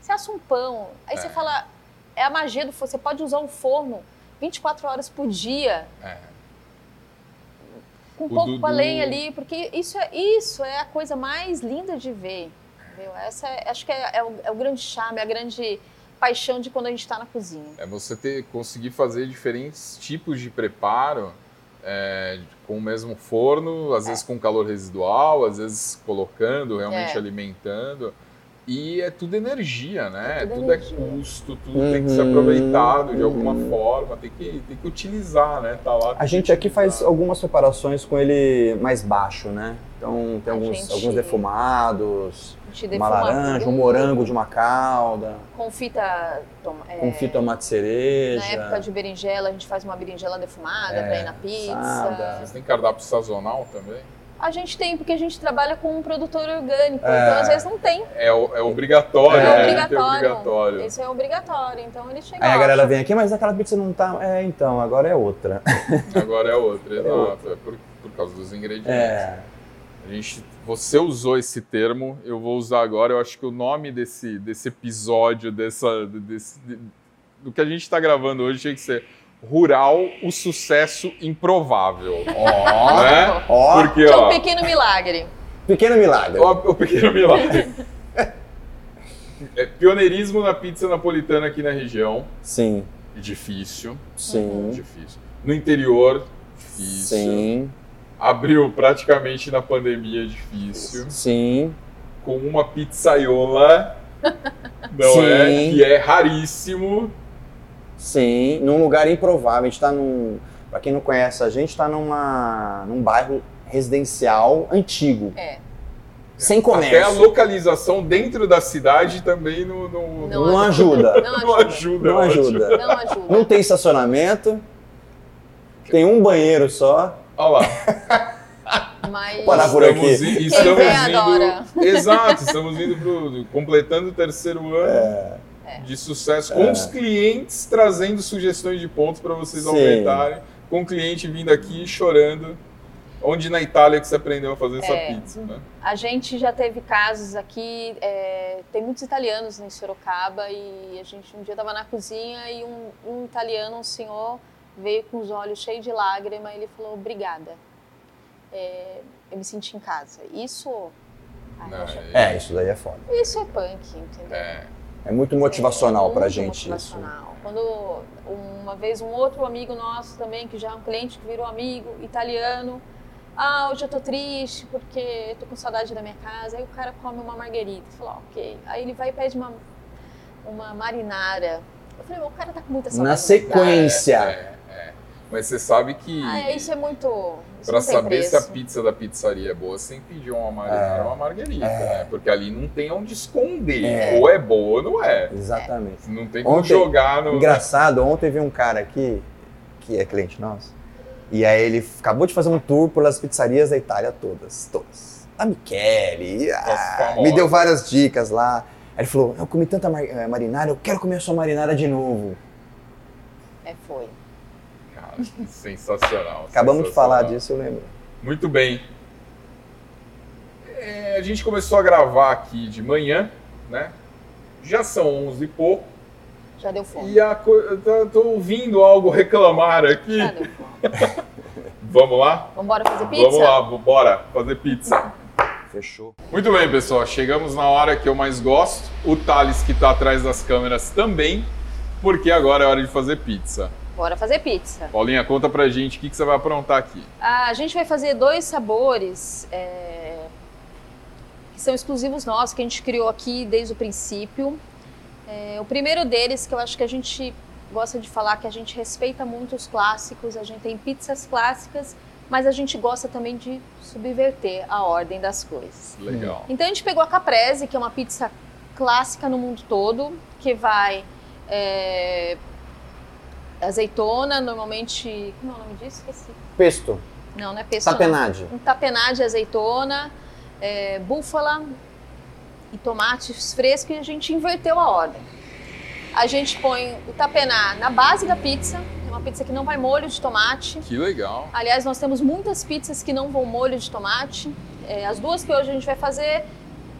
Você assa um pão. Aí você É. fala, é a magia do forno. Você pode usar um forno 24 horas por dia É. com um pouco Dudu- com a lenha ali, porque isso é, isso é a coisa mais linda de ver. Essa é- acho que é, é o, é o grande charme, a grande paixão de quando a gente está na cozinha. É você ter, conseguir fazer diferentes tipos de preparo é, com o mesmo forno, às vezes com calor residual, às vezes colocando, realmente É. alimentando. E é tudo energia, né? É tudo tudo energia. é custo, tudo tem que ser Uhum. aproveitado de alguma Uhum. forma, tem que, tem que utilizar, né? Tá lá. A gente aqui faz algumas preparações com ele mais baixo, né? Então tem A alguns, gente- alguns defumados, uma laranja, um morango de uma calda, Confita, toma, é, confit tomate Na cereja. época de berinjela, a gente faz uma berinjela defumada É, para ir na pizza. assada. Vocês têm cardápio sazonal também? A gente tem, porque a gente trabalha com um produtor orgânico, É. então às vezes não tem. É, é obrigatório, É né? Obrigatório. obrigatório. Isso é obrigatório, então ele chega Aí a galera vem aqui, mas aquela pizza não tá. É, então, agora é outra. Agora é outra, [LAUGHS] exato. outra. É por, por causa dos ingredientes. É. A gente, você usou esse termo, eu vou usar agora. Eu acho que o nome desse, desse episódio, dessa, desse, de- do que a gente está gravando hoje, tinha que ser Rural, o sucesso improvável. [LAUGHS] Ó, né? ó, Porque, Que é um ó, pequeno milagre. pequeno milagre. o, o pequeno milagre. É, pioneirismo na pizza napolitana aqui na região, Sim, difícil, sim, difícil. No interior, difícil. sim, Abriu praticamente na pandemia, difícil. sim. com uma pizzaiola, [LAUGHS] não Sim. é? Que é raríssimo. Sim, num lugar improvável. A gente tá num. Pra quem não conhece, a gente tá numa, num bairro residencial antigo. É. Sem Até a comércio. localização dentro da cidade também não, não, Não Não ajuda. Não não ajuda. ajuda. Não ajuda. Não ajuda. Não tem estacionamento. Tem um banheiro só. Olha lá. [LAUGHS] Mas Parar por estamos aqui. estamos vê, indo, adora. Exato, estamos indo pro, completando o terceiro ano É. de sucesso, com É. os clientes trazendo sugestões de pontos para vocês Sim. aumentarem, com o cliente vindo aqui chorando. Onde na Itália que você aprendeu a fazer essa É. pizza, né? A gente já teve casos aqui, é, tem muitos italianos em Sorocaba e a gente um dia estava na cozinha e um, um italiano, um senhor, veio com os olhos cheios de lágrima e ele falou, obrigada, É, eu me senti em casa. Isso, ah, Não, poxa, É, isso daí é foda. isso é punk, entendeu? é. É muito motivacional É pra muito gente isso. motivacional. Quando uma vez um outro amigo nosso também, que já é um cliente que virou amigo, italiano, ah, hoje eu tô triste porque tô com saudade da minha casa. Aí o cara come uma marguerita. Falou, ah, ok. Aí ele vai e pede uma, uma marinara. Eu falei, o cara tá com muita saudade. Na sequência. Mas você sabe que. Ah, é, isso é muito. Tem saber se a preço. pizza da pizzaria é boa, você tem que pedir uma marinara É. ou uma margarita, É. né? Porque ali não tem onde esconder. É. Ou é boa ou não é. Exatamente. Não tem como Ontem- jogar no. Engraçado, ontem vi um cara aqui, que é cliente nosso, e aí ele acabou de fazer um tour pelas pizzarias da Itália todas, todas. A Michele, ah, me deu várias dicas lá. Aí ele falou, eu comi tanta mar- eh, marinara, eu quero comer a sua marinara de novo. É, foi. [LAUGHS] Sensacional. Acabamos de sensacional. falar disso, eu lembro. Muito bem. É, a gente começou a gravar aqui de manhã, né? Já são 11 e pouco. Já deu fome. E a co... eu tô- tô ouvindo algo reclamar aqui. Já deu fome. [LAUGHS] Vamos lá? Vamos embora fazer pizza? Vamos lá, bora fazer pizza. [LAUGHS] Fechou. Muito bem, pessoal. Chegamos na hora que eu mais gosto. O Thales, que está atrás das câmeras, também. Porque agora é hora de fazer pizza. Bora fazer pizza. Paulinha, conta pra gente o que, que você vai aprontar aqui. Ah, A gente vai fazer dois sabores é, que são exclusivos nossos, que a gente criou aqui desde o princípio. É, o primeiro deles, que eu acho que a gente gosta de falar, que a gente respeita muito os clássicos, a gente tem pizzas clássicas, mas a gente gosta também de subverter a ordem das coisas. Legal. Então a gente pegou a caprese, que é uma pizza clássica no mundo todo, que vai é, azeitona, normalmente. Como é o nome disso? Esqueci. Pesto, Não, não é pesto. não. tapenade. Um tapenade de azeitona, é, búfala e tomates frescos e a gente inverteu a ordem. A gente põe o tapená na base da pizza, é uma pizza que não vai molho de tomate. Que legal. Aliás, nós temos muitas pizzas que não vão molho de tomate. É, as duas que hoje a gente vai fazer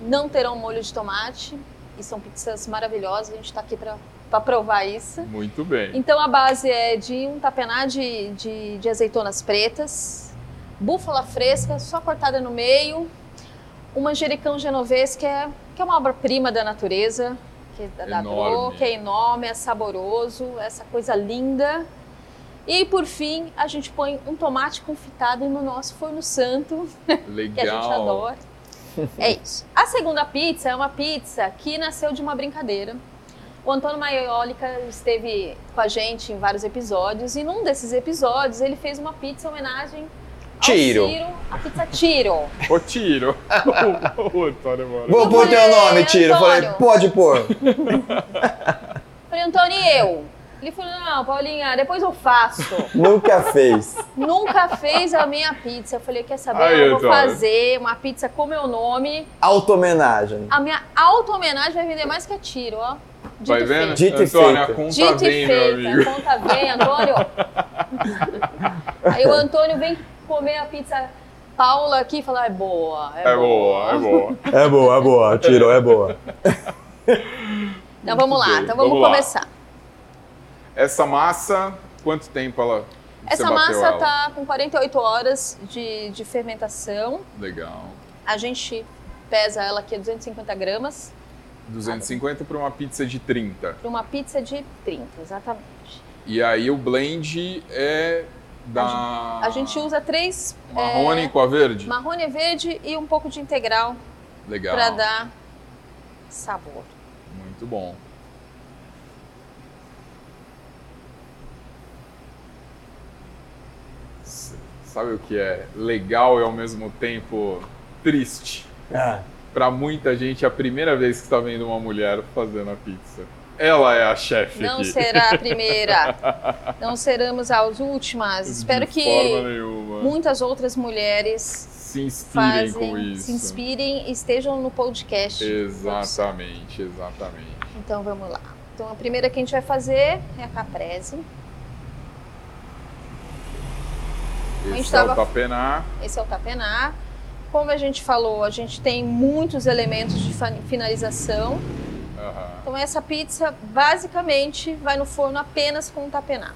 não terão molho de tomate e são pizzas maravilhosas. A gente está aqui para provar isso. Muito bem. Então a base é de um tapená de, de, de azeitonas pretas, búfala fresca, só cortada no meio, um manjericão genovês, que é, que é uma obra-prima da natureza, que é da que é enorme, é saboroso, essa coisa linda. E por fim, a gente põe um tomate confitado no nosso forno santo, Legal. [LAUGHS] que a gente adora. [LAUGHS] É isso. A segunda pizza é uma pizza que nasceu de uma brincadeira. O Antônio Maiolica esteve com a gente em vários episódios e num desses episódios ele fez uma pizza em homenagem ao Tiro. Ciro, a pizza Tiro. Ô, tiro. [LAUGHS] o Antônio, mano. Vou pôr teu nome, Tiro. Eu Falei, Antônio. pode pôr. Falei, Antônio, e eu? Ele falou, não, Paulinha, depois eu faço. Nunca fez. Nunca fez a minha pizza. Eu falei, quer saber? Aí, eu vou Antônio. fazer uma pizza com meu nome. Auto-homenagem. A minha auto-homenagem vai vender mais que a tiro, ó. Dito Vai e vendo? Dito e Antônio, a feito. conta Dito vem, e amigo. A conta vem, Antônio. Aí o Antônio vem comer a pizza Paula aqui e fala, é boa, é, É boa, é boa. É boa, é boa. Tirou, é boa. Então vamos lá, então vamos, vamos lá. começar. Essa massa, quanto tempo ela Essa massa ela? tá com 48 horas de, de fermentação. Legal. A gente pesa ela aqui a 250 gramas 250 para uma pizza de 30. para uma pizza de 30, exatamente. E aí o blend é da A gente usa três marrone é, com a verde? marrone verde e um pouco de integral Legal. para dar sabor. Muito bom. Sabe o que é legal e ao mesmo tempo triste? Ah, Para muita gente, é a primeira vez que está vendo uma mulher fazendo a pizza. Ela é a chefe Não aqui. será a primeira, [LAUGHS] não seremos as últimas. Espero De que forma nenhuma. muitas outras mulheres Se inspirem com fazem, isso. se inspirem e estejam no podcast. Exatamente, exatamente. Então vamos lá. Então a primeira que a gente vai fazer é a caprese. Esse é o tava- tapená. Esse é o tapená. Como a gente falou, a gente tem muitos elementos de finalização. Aham. Então essa pizza basicamente vai no forno apenas com o tapená.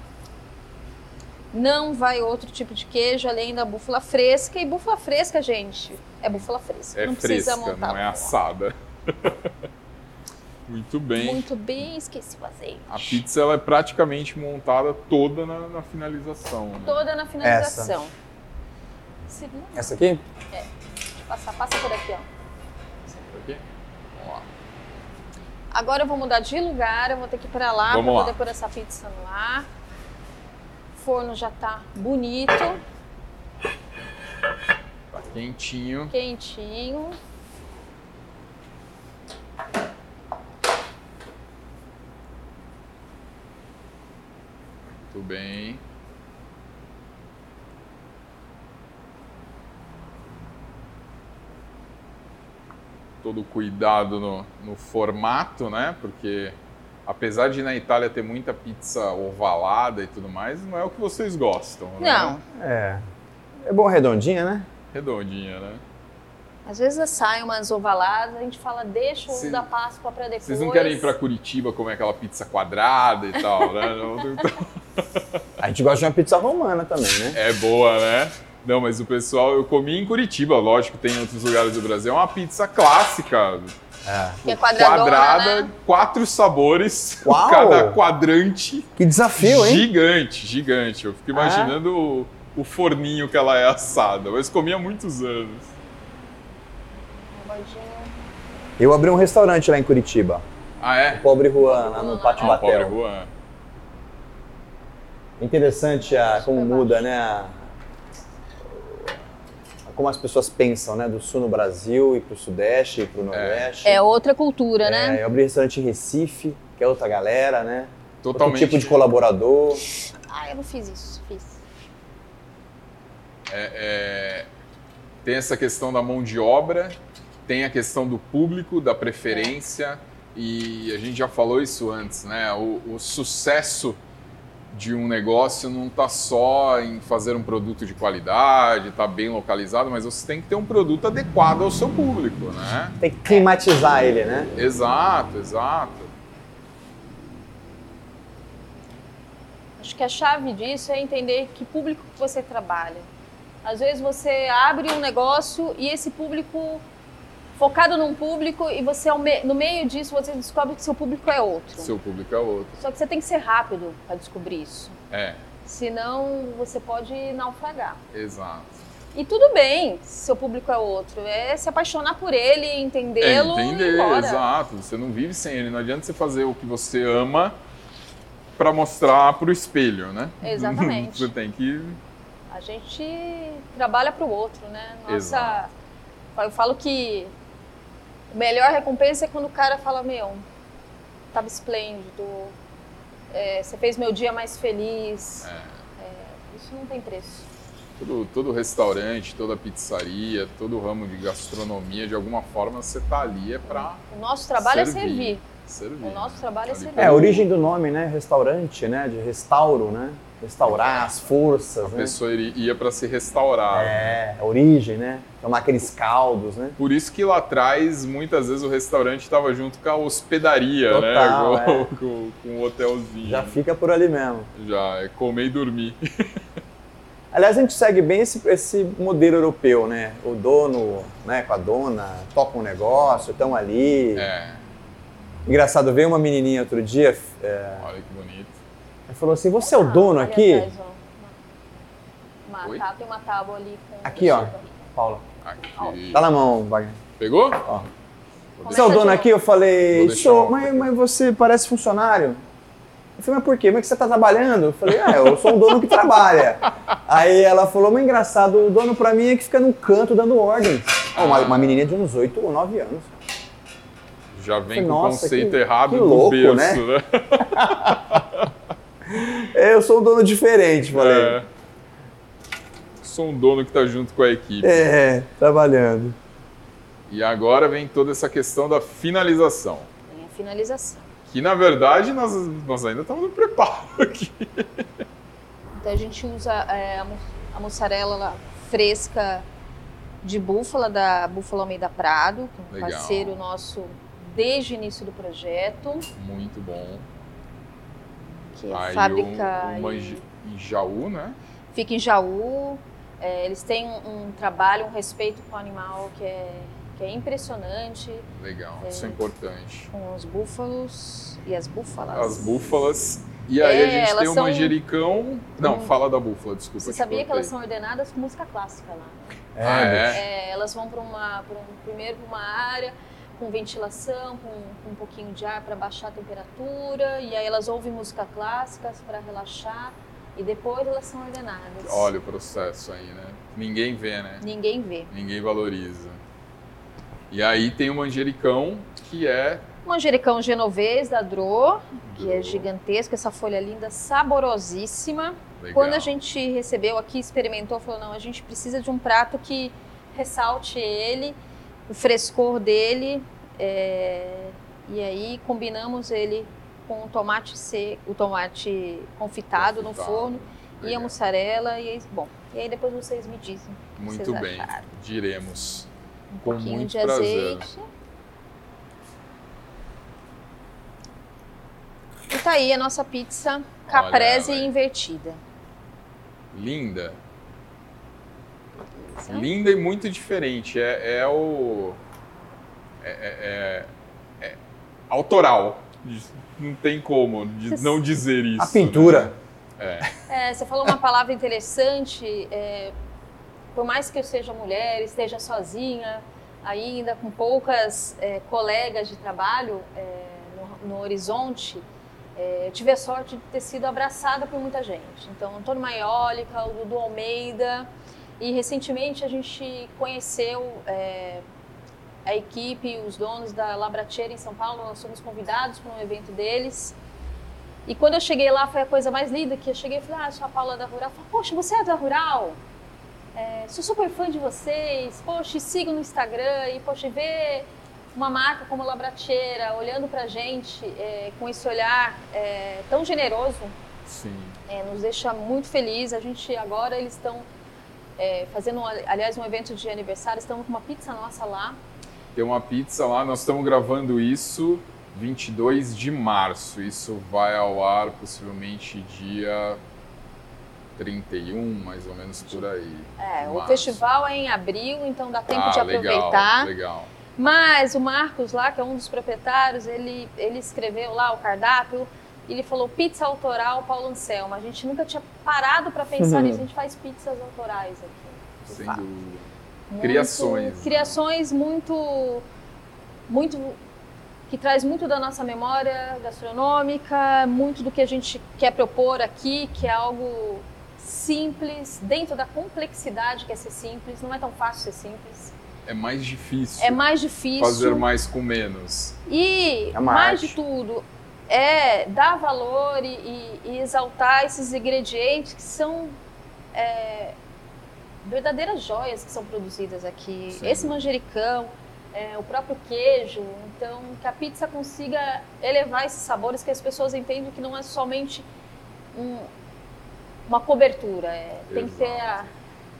Não vai outro tipo de queijo além da búfala fresca. E búfala fresca, gente, é búfala fresca. É não precisa fresca, montar. não é assada. [LAUGHS] Muito bem. Muito bem, esqueci o azeite. A pizza ela é praticamente montada toda na, na finalização. Né? Toda na finalização. Não, essa aqui? Passar, passa por aqui, ó. Aqui? Vamos lá. Agora eu vou mudar de lugar, eu vou ter que ir pra lá Vamos para lá. poder pôr essa pizza no ar. O forno já tá bonito, Tá quentinho. quentinho. Muito bem. Todo cuidado no, no formato, né? Porque apesar de na Itália ter muita pizza ovalada e tudo mais, não é o que vocês gostam. né? Não, É. É bom redondinha, né? Redondinha, né? às vezes saem umas ovaladas, a gente fala, deixa o Cê- da Páscoa para depois. Vocês não querem ir pra Curitiba comer aquela pizza quadrada e tal, né? [LAUGHS] Não- então- A gente gosta de uma pizza romana também, né? É boa, né? Não, mas o pessoal, eu comi em Curitiba, lógico, tem em outros lugares do Brasil. É uma pizza clássica, É. Que é quadrada, né? quatro sabores, [LAUGHS] Uau! cada quadrante. Que desafio, hein? Gigante, gigante. Eu fico Ah. imaginando o, o forninho que ela é assada, mas comi há muitos anos. Eu abri um restaurante lá em Curitiba. Ah, é? Pobre Juan, lá no Pátio Ah, pobre Batel. Juan. Interessante a, como muda, né? a- como as pessoas pensam, né? Do sul no Brasil e pro sudeste e pro nordeste. É outra cultura, É, né? eu abri restaurante em Recife, que é outra galera, né? Totalmente. Outro tipo de colaborador. Ah, eu não fiz isso, fiz. É, é, tem essa questão da mão de obra, tem a questão do público, da preferência, e a gente já falou isso antes, né? O, o sucesso de um negócio não está só em fazer um produto de qualidade, estar bem localizado, mas você tem que ter um produto adequado ao seu público, né? Tem que climatizar ele, né? Exato, exato. Acho que a chave disso é entender que público que você trabalha. Às vezes você abre um negócio e esse público focado num público e você no meio disso você descobre que seu público é outro. Seu público é outro. Só que você tem que ser rápido para descobrir isso. É, Senão você pode naufragar. exato. E tudo bem, se seu público é outro. É se apaixonar por ele, É entendê-lo ir entender, exato. Você não vive sem ele. Não adianta você fazer o que você ama para mostrar pro espelho, né? Exatamente. [LAUGHS] você tem que A gente trabalha para o outro, né? Nossa, Exato. eu falo que melhor recompensa é quando o cara fala, meu, tava esplêndido, é, você fez meu dia mais feliz. É, isso não tem preço. Todo, todo restaurante, toda pizzaria, todo ramo de gastronomia, de alguma forma você tá ali é para O nosso trabalho servir. é servir. servir. O nosso trabalho é Ali servir. É, a origem do nome, né? Restaurante, né? De restauro, né? Restaurar as forças, A né? pessoa ia para se restaurar. É, a origem, né? Tomar aqueles caldos, né? Por isso que lá atrás, muitas vezes, o restaurante estava junto com a hospedaria, Total, né? é. Com, [LAUGHS] com, com o hotelzinho. Já fica por ali mesmo. Já, é comer e dormir. [LAUGHS] Aliás, a gente segue bem esse, esse modelo europeu, né? O dono, né, com a dona, toca um negócio, estão ali. É, Engraçado, veio uma menininha outro dia, é, olha que bonito. Ela falou assim, você é o dono aqui? Uma, Oi? tem uma tábua ali com Aqui, ó. Paula, Aqui. tá na mão, Wagner. Pegou? Ó. Você é o dono aqui? Eu falei, sou, mas, mas você parece funcionário. Eu falei, mas por quê? Mas que você tá trabalhando? Eu falei, ah, eu sou um dono que trabalha. Aí ela falou, mas engraçado, o dono pra mim é que fica num canto dando ordens. Ah, Uma, uma menininha de uns 8 ou 9 anos. Já vem com o conceito que- errado que do louco, berço, né? né? [LAUGHS] É, eu sou um dono diferente, falei. É. Sou um dono que está junto com a equipe. É, trabalhando. E agora vem toda essa questão da finalização. Tem a finalização. Que na verdade nós, nós ainda estamos no preparo [LAUGHS] aqui. Então a gente usa é, a, mu- a mussarela fresca de búfala, da Búfala Almeida Prado, que é um Legal. parceiro nosso desde o início do projeto, Muito bom. Que é Aí fábrica o, o em- em Jaú, né? fica em Jaú. É, eles têm um, um trabalho, um respeito com o animal que é, que é impressionante, Legal, É. isso é importante. com os búfalos e as búfalas. As búfalas. E aí É, a gente tem o são- manjericão. Não, Hum. fala da búfala, desculpa. Você sabia que elas são ordenadas com música clássica lá? né? Ah, é? É, elas vão para uma, pra um, primeiro para uma área com ventilação, com, com um pouquinho de ar para baixar a temperatura, e aí elas ouvem música clássica para relaxar, e depois elas são ordenadas. Olha o processo aí, né? Ninguém vê, né? Ninguém vê. Ninguém valoriza. E aí tem o manjericão, que é. Manjericão genovês da Dro, que é gigantesco, essa folha linda, saborosíssima. Legal. Quando a gente recebeu aqui, experimentou, falou: não, a gente precisa de um prato que ressalte ele, o frescor dele. é, E aí combinamos ele com o tomate seco, o tomate confitado, no Confitado. forno e a mussarela. E aí, bom, e aí depois vocês me dizem. Muito bem, acharam. diremos. Um Com pouquinho muito de prazer. azeite. E tá aí a nossa pizza caprese aí. invertida. Linda. Linda e muito diferente. É, é o. É, é- é- é autoral. Não tem como de não dizer isso. A pintura. né? É, você falou uma palavra interessante. é, por mais que eu seja mulher, esteja sozinha, ainda com poucas é, colegas de trabalho é, no, no horizonte, é, eu tive a sorte de ter sido abraçada por muita gente. Então, Antônio Maiólica, o Dudu Almeida, e recentemente a gente conheceu é, a equipe, os donos da Labracheira em São Paulo, nós fomos convidados para um evento deles. E quando eu cheguei lá, foi a coisa mais linda, que eu cheguei e falei, ah, sou a Paula da Rural. Falei, poxa, você é da Rural? É, sou super fã de vocês, poxa, sigo no Instagram e, poxa, ver uma marca como Labracheira olhando pra gente é, com esse olhar é, tão generoso, Sim. é, nos deixa muito feliz. A gente agora, eles estão é, fazendo, aliás, um evento de aniversário, estamos com uma pizza nossa lá. Tem uma pizza lá, nós estamos gravando isso 22 de março. Isso vai ao ar possivelmente dia 31, mais ou menos por aí. É, o Março. festival é em abril, então dá tempo ah, de aproveitar. Legal, legal. Mas o Marcos lá, que é um dos proprietários, ele, ele escreveu lá o cardápio ele falou pizza autoral Paulo Anselmo. A gente nunca tinha parado para pensar Uhum. nisso, a gente faz pizzas autorais aqui. Sem dúvida. Muito- Criações, né? Criações muito, muito que traz muito da nossa memória gastronômica, muito do que a gente quer propor aqui, que é algo simples, dentro da complexidade que é ser simples. Não é tão fácil ser simples. É mais difícil É mais difícil. fazer mais com menos. E É mais arte. de tudo, é dar valor e, e, e exaltar esses ingredientes que são é, verdadeiras joias que são produzidas aqui. Sim. Esse manjericão, é, o próprio queijo. Então, que a pizza consiga elevar esses sabores que as pessoas entendem que não é somente um- uma cobertura. é, tem que ter a,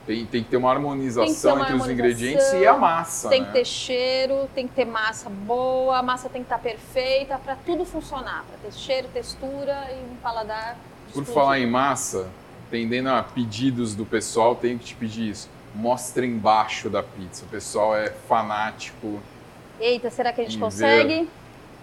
Tem, tem que ter uma harmonização ter uma entre os harmonização, ingredientes e a massa. tem né? que ter cheiro, tem que ter massa boa, a massa tem que estar perfeita para tudo funcionar, para ter cheiro, textura e um paladar. Por falar em massa, tendendo a pedidos do pessoal, tenho que te pedir isso. Mostra embaixo da pizza. O pessoal é fanático Eita, será que a gente consegue?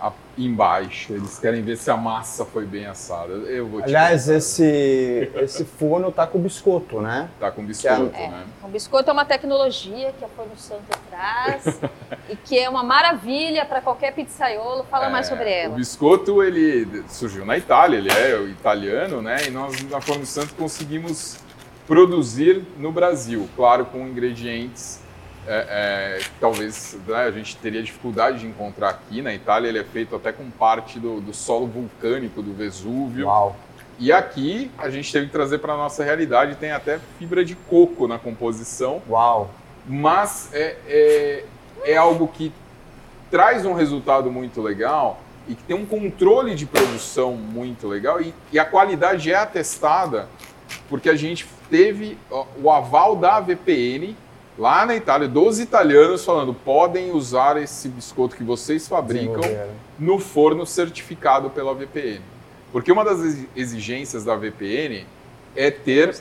A- embaixo. Eles querem ver se a massa foi bem assada. Eu vou te Aliás, esse, esse forno tá com biscoito, né? tá com biscoito, É, né? o biscoito é uma tecnologia que a Forno Santo traz [LAUGHS] e que é uma maravilha para qualquer pizzaiolo. Fala mais É, sobre O ela. biscoito, ele surgiu na Itália, ele é o italiano, né? E nós, na Forno Santo, conseguimos produzir no Brasil, claro, com ingredientes é, é, talvez né, a gente teria dificuldade de encontrar aqui. Na Itália, ele é feito até com parte do, do solo vulcânico do Vesúvio. Uau. E aqui, a gente teve que trazer para a nossa realidade, tem até fibra de coco na composição Uau. mas é, é, é algo que traz um resultado muito legal e que tem um controle de produção muito legal e, e a qualidade é atestada porque a gente teve o aval da VPN lá na Itália, dos italianos falando podem usar esse biscoito que vocês fabricam no forno certificado pela VPN. Porque uma das exi- exigências da VPN é ter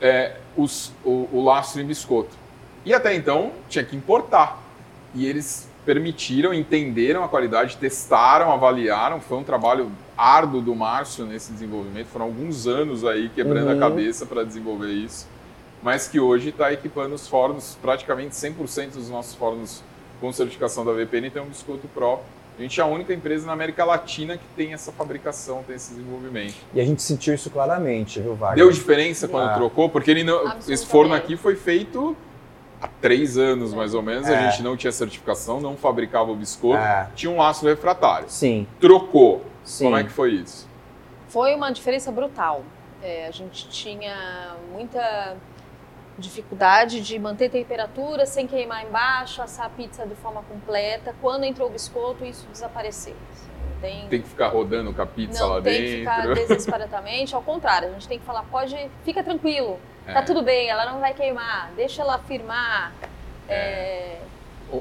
é, os- o, o lastro em biscoito. E até então tinha que importar. E eles permitiram, entenderam a qualidade, testaram, avaliaram. Foi um trabalho árduo do Márcio nesse desenvolvimento. Foram alguns anos aí quebrando Uhum. a cabeça para desenvolver isso. Mas que hoje está equipando os fornos, praticamente 100% dos nossos fornos com certificação da VPN tem um biscoito próprio. A gente é a única empresa na América Latina que tem essa fabricação, tem esse desenvolvimento. E a gente sentiu isso claramente, viu, Wagner? Deu diferença quando Ah. trocou, porque ele não, esse forno aqui foi feito há três anos, mais ou menos. É. A gente não tinha certificação, não fabricava o biscoito, É. tinha um laço refratário. Sim, Trocou. sim. Como é que foi isso? Foi uma diferença brutal. É, a gente tinha muita dificuldade de manter temperatura sem queimar embaixo, assar a pizza de forma completa. Quando entrou o biscoito, isso desapareceu. Não tem, Tem que ficar rodando com a pizza não lá tem que dentro. ficar desesperadamente, ao contrário, a gente tem que falar, pode, fica tranquilo, tá É. tudo bem, ela não vai queimar, deixa ela firmar. É,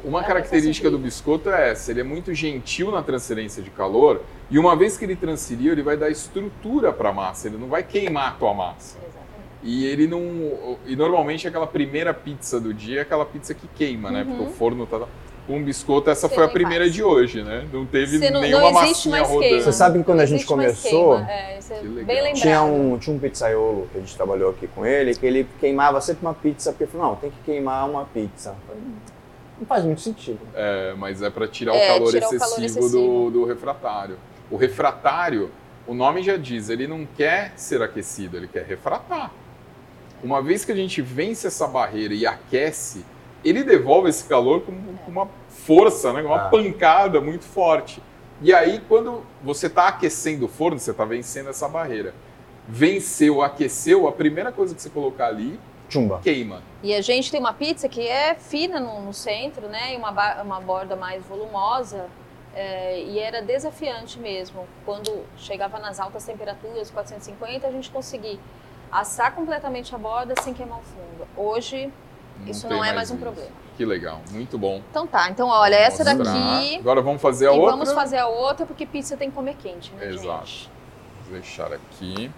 Uma É característica do biscoito é essa, ele é muito gentil na transferência de calor e uma vez que ele transferiu, ele vai dar estrutura para a massa, ele não vai queimar a tua massa. E ele não. E normalmente aquela primeira pizza do dia é aquela pizza que queima, né? Uhum. Porque o forno tá. Com biscoito, essa Você foi a primeira faz. de hoje, né? Não teve não, nenhuma não existe massinha mais rodando. queima. Você sabe que quando Não a gente começou. É, é Que legal. bem lembrado. Tinha um, tinha um pizzaiolo que a gente trabalhou aqui com ele, que ele queimava sempre uma pizza, porque ele falou, não, tem que queimar uma pizza. Não faz muito sentido. É, mas é para tirar, É, o calor tirar o excessivo, calor Do, excessivo. do refratário. O refratário, o nome já diz, ele não quer ser aquecido, ele quer refratar. Uma vez que a gente vence essa barreira e aquece, ele devolve esse calor com, com uma força, né? com uma Ah. pancada muito forte. E aí, quando você está aquecendo o forno, você está vencendo essa barreira. Venceu, aqueceu, a primeira coisa que você colocar ali, Chumba. queima. E a gente tem uma pizza que é fina no, no centro, né? E uma, uma borda mais volumosa. é, e era desafiante mesmo. Quando chegava nas altas temperaturas, 450, a gente conseguia assar completamente a borda sem queimar o fundo. Hoje, Isso tem não é mais um isso. problema. Que legal, muito bom. então tá. Então, olha, essa Mostrar. daqui. Agora vamos fazer a e outra. vamos fazer a outra, porque pizza tem que comer quente, né, Exato. gente? Vou deixar aqui.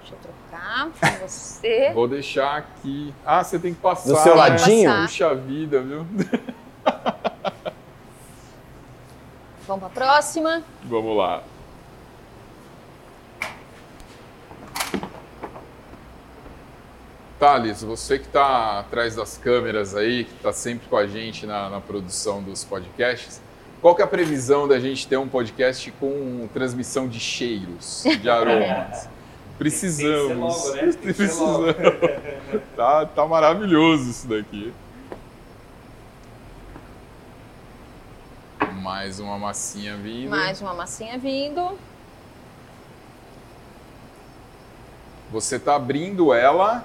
Deixa eu trocar com você. [LAUGHS] Vou deixar aqui. Ah, você tem que passar. Do seu né? ladinho? Passar. Puxa vida, viu? Vamos pra próxima. [LAUGHS] Vamos lá. Thales, você que está atrás das câmeras aí, que está sempre com a gente na, na produção dos podcasts, qual que é a previsão da gente ter um podcast com transmissão de cheiros, de [LAUGHS] aromas? Precisamos. Logo, né? Precisamos. [LAUGHS] Tá, tá maravilhoso isso daqui. mais uma massinha vindo. Mais uma massinha vindo. Você tá abrindo ela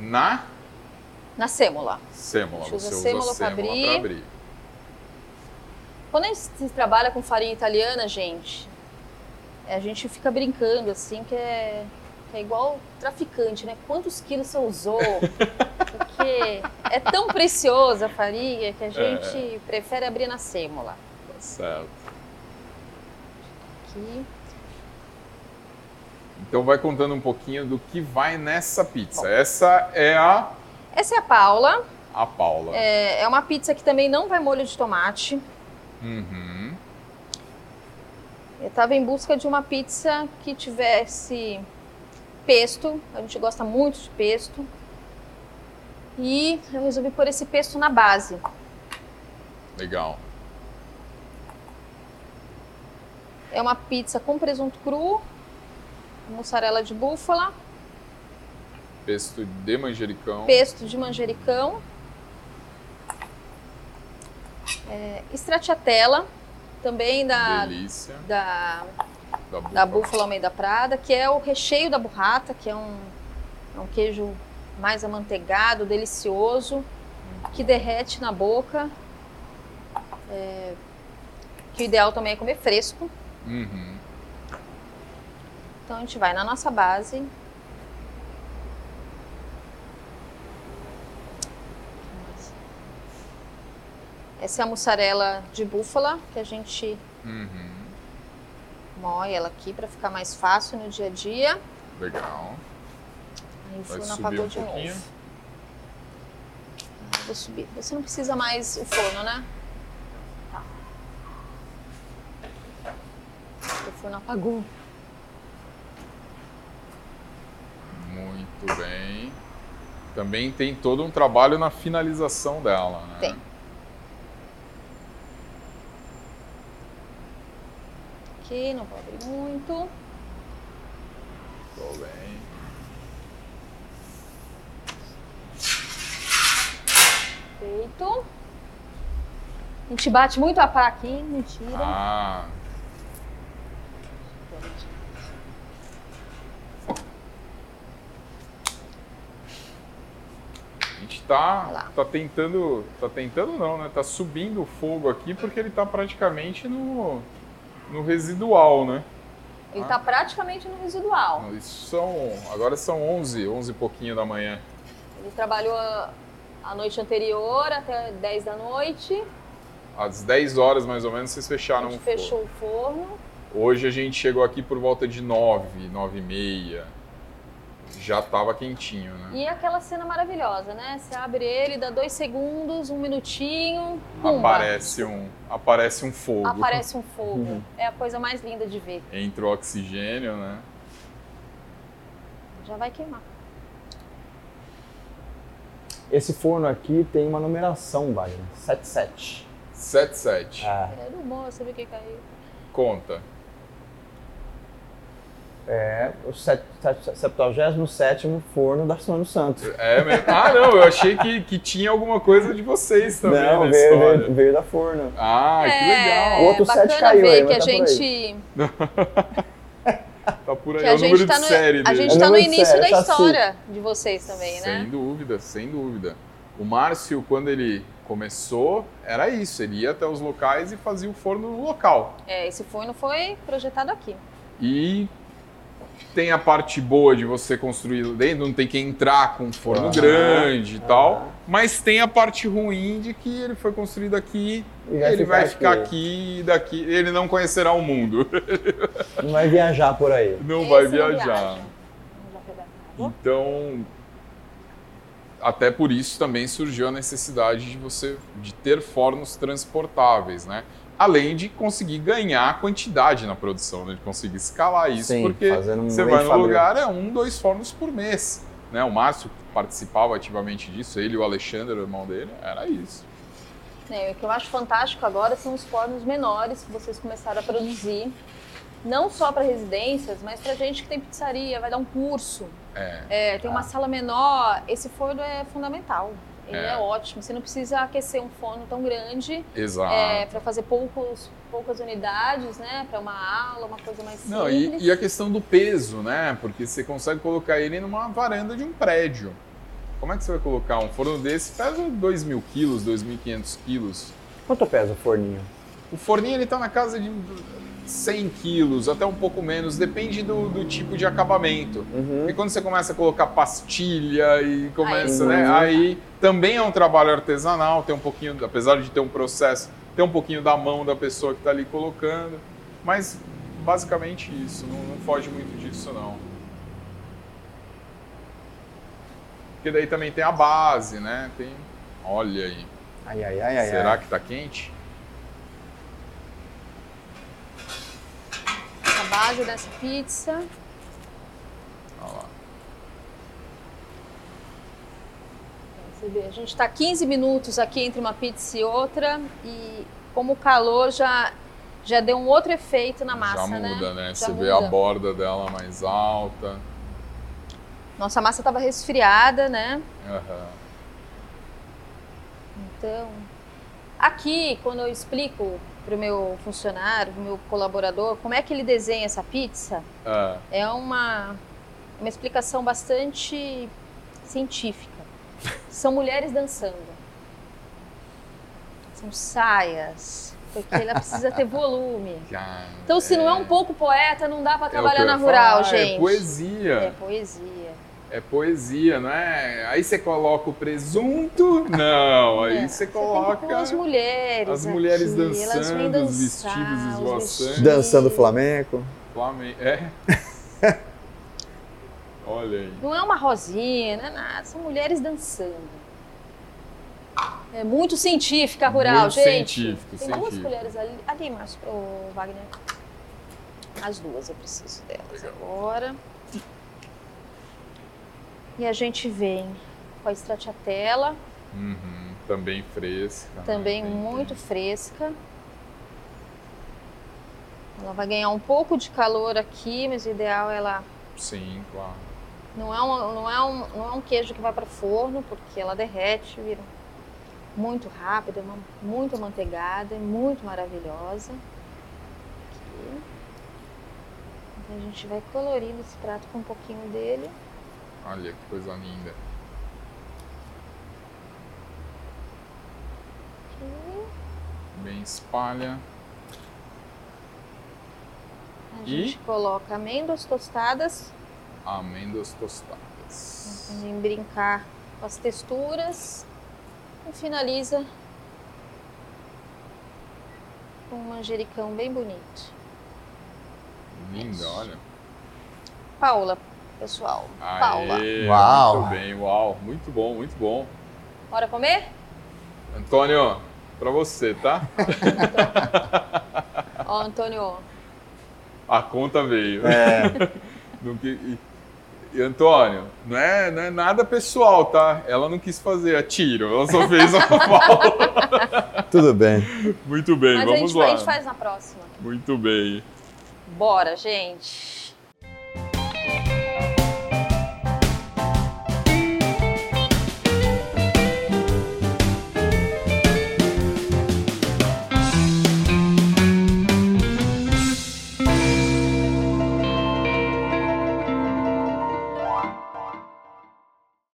na Na sêmola. sêmola. A gente usa Você usa pra sêmola abrir. abrir. Quando a gente trabalha com farinha italiana, gente, a gente fica brincando assim, que é, que é igual traficante, né? Quantos quilos você usou? [LAUGHS] Porque é tão preciosa a farinha que a gente prefere abrir na sêmola. Tá certo. Aqui. Então vai contando um pouquinho do que vai nessa pizza. Essa é a, Essa é a Paula. a Paula. É, é uma pizza que também não vai molho de tomate. Uhum. Eu estava em busca de uma pizza que tivesse pesto. A gente gosta muito de pesto. E eu resolvi pôr esse pesto na base. Legal. É uma pizza com presunto cru, mussarela de búfala, Pesto de manjericão. pesto de manjericão, é, stracciatella, também da, Delícia. da, Da, da búfala Almeida Prada, que é o recheio da burrata, que é um, é um queijo mais amanteigado, delicioso, que derrete na boca. É, que o ideal também é comer fresco. Uhum. Então a gente vai na nossa base. Essa é a mussarela de búfala que a gente Uhum. moe ela aqui para ficar mais fácil no dia a dia. Legal. Aí o forno apagou um de pouquinho. novo. Ah, Vou subir. Você não precisa mais o forno, né? Tá. O forno apagou. Muito bem. Também tem todo um trabalho na finalização dela, né? Tem. Aqui, não vou abrir muito. Tô bem. Feito. A gente bate muito a pá aqui, mentira. Ah, a gente tá, lá. tá tentando. Tá tentando não, né? Tá subindo o fogo aqui porque ele tá praticamente no, no residual, né? Ele tá praticamente no residual. Isso são. Agora são 11, 11 e pouquinho da manhã. Ele trabalhou a, a noite anterior até 10 da noite. Às 10 horas mais ou menos vocês A fecharam gente o fogo. fechou o forno. Hoje a gente chegou aqui por volta de 9, 9 e meia. Já tava quentinho, né? E aquela cena maravilhosa, né? Você abre ele, dá dois segundos, um minutinho, pumba, Aparece um, aparece um fogo. aparece um fogo. Uhum. É a coisa mais linda de ver. Entra o oxigênio, né? Já vai queimar. Esse forno aqui tem uma numeração, Wagner. 77. 77. É, É do bom, você viu que caiu. Conta. É o set- set- 77 forno da Sônia Santos. É mesmo? Ah, não, eu achei que, que tinha alguma coisa de vocês também Não, veio, veio, veio da forno. Ah, que É, legal. O outro bacana set caiu ver aí, que a tá gente, [LAUGHS] Tá por aí, que é a o gente número tá de no, série a gente É tá no início série, da história de vocês também, Sem né? dúvida, sem dúvida. O Márcio, quando ele começou, era isso. Ele ia até os locais e fazia o forno no local. É, esse forno foi projetado aqui. E tem a parte boa de você construir dentro, não tem que entrar com um forno Ah, grande e tal. ah. Mas tem a parte ruim de que ele foi construído aqui, E vai ele ficar vai ficar aqui. aqui e daqui. Ele não conhecerá o mundo. Não vai viajar por aí. [LAUGHS] Não Esse vai não viajar. Então, até por isso também surgiu a necessidade de você de ter fornos transportáveis, né? Além de conseguir ganhar quantidade na produção, né? de conseguir escalar isso, Sim, porque você vai no lugar é um, dois fornos por mês, né? O Márcio participava ativamente disso, ele e o Alexandre, o irmão dele, era isso. É, o que eu acho fantástico agora são os fornos menores que vocês começaram a produzir. Não só para residências, mas para gente que tem pizzaria, vai dar um curso, É, é, tem uma sala menor. Esse forno é fundamental. Ele É. é. ótimo. Você não precisa aquecer um forno tão grande Exato. para fazer poucos, poucas unidades, né? Para uma aula, uma coisa mais Não, simples. e, e a questão do peso, né? Porque você consegue colocar ele numa varanda de um prédio. Como é que você vai colocar um forno desse? Pesa 2 mil quilos, 2.500 quilos. Quanto pesa o forninho? O forninho ele tá na casa de 100 quilos, até um pouco menos, depende do, do tipo de acabamento. Uhum. E quando você começa a colocar pastilha e começa, Aí- né? Uhum. Aí também é um trabalho artesanal, tem um pouquinho, apesar de ter um processo, tem um pouquinho da mão da pessoa que está ali colocando, mas basicamente isso, não, não foge muito disso não. Porque daí também tem a base, né? Tem, olha aí, Ai, ai, ai, será que tá quente? A base dessa pizza. Olha lá. Você vê, a gente está 15 minutos aqui entre uma pizza e outra e como o calor já, já deu um outro efeito na massa, Já muda, né? Já Você vê muda. a borda dela mais alta. Nossa massa estava resfriada, né? Aham. Então, aqui, quando eu explico para o meu funcionário, para o meu colaborador, como é que ele desenha essa pizza, Ah, é uma, uma explicação bastante científica. São mulheres dançando. São saias, porque ela precisa ter volume. [LAUGHS] Então, se não é um pouco poeta, não dá para é trabalhar eu na rural, falar, gente. É poesia. É poesia. É poesia, não é? Aí você coloca o presunto. Não, aí É, você coloca. as mulheres. as mulheres aqui, elas vêm dançando, os dançar, vestidos os esvoaçantes. vestidos. Dançando flamenco. Flamengo. É. [LAUGHS] Olha aí. Não é uma rosinha, não é nada. São mulheres dançando. É muito científica rural, Muito gente. científico, Tem duas científico. colheres ali, ali mais pro Wagner. As duas, eu preciso delas agora. E a gente vem com a stracciatella, Uhum, também fresca. né? também muito fresca. Ela vai ganhar um pouco de calor aqui, mas o ideal é ela Sim, claro. Não é, um, não, é um, não é um queijo que vai para forno, porque ela derrete, vira muito rápido, é muito amanteigada, é muito maravilhosa. Aqui. Então a gente vai colorindo esse prato com um pouquinho dele. Olha que coisa linda. Bem espalha. A E? gente coloca amêndoas tostadas, Amêndoas tostadas. pra gente brincar com as texturas. E finaliza com um manjericão bem bonito. Linda, olha. Paula, pessoal. Paula. Aê, Uau. Muito bem, uau. Muito bom, muito bom. Bora comer? Antônio, pra você, tá? [LAUGHS] Ó, Antônio, A conta veio. É, [LAUGHS] e, e, Antônio, não é, não é nada pessoal, tá? Ela não quis fazer a tiro, ela só fez a [LAUGHS] Paula. tudo bem. Muito bem, mas a vamos gente, lá. a gente faz na próxima. Muito bem. Bora, gente.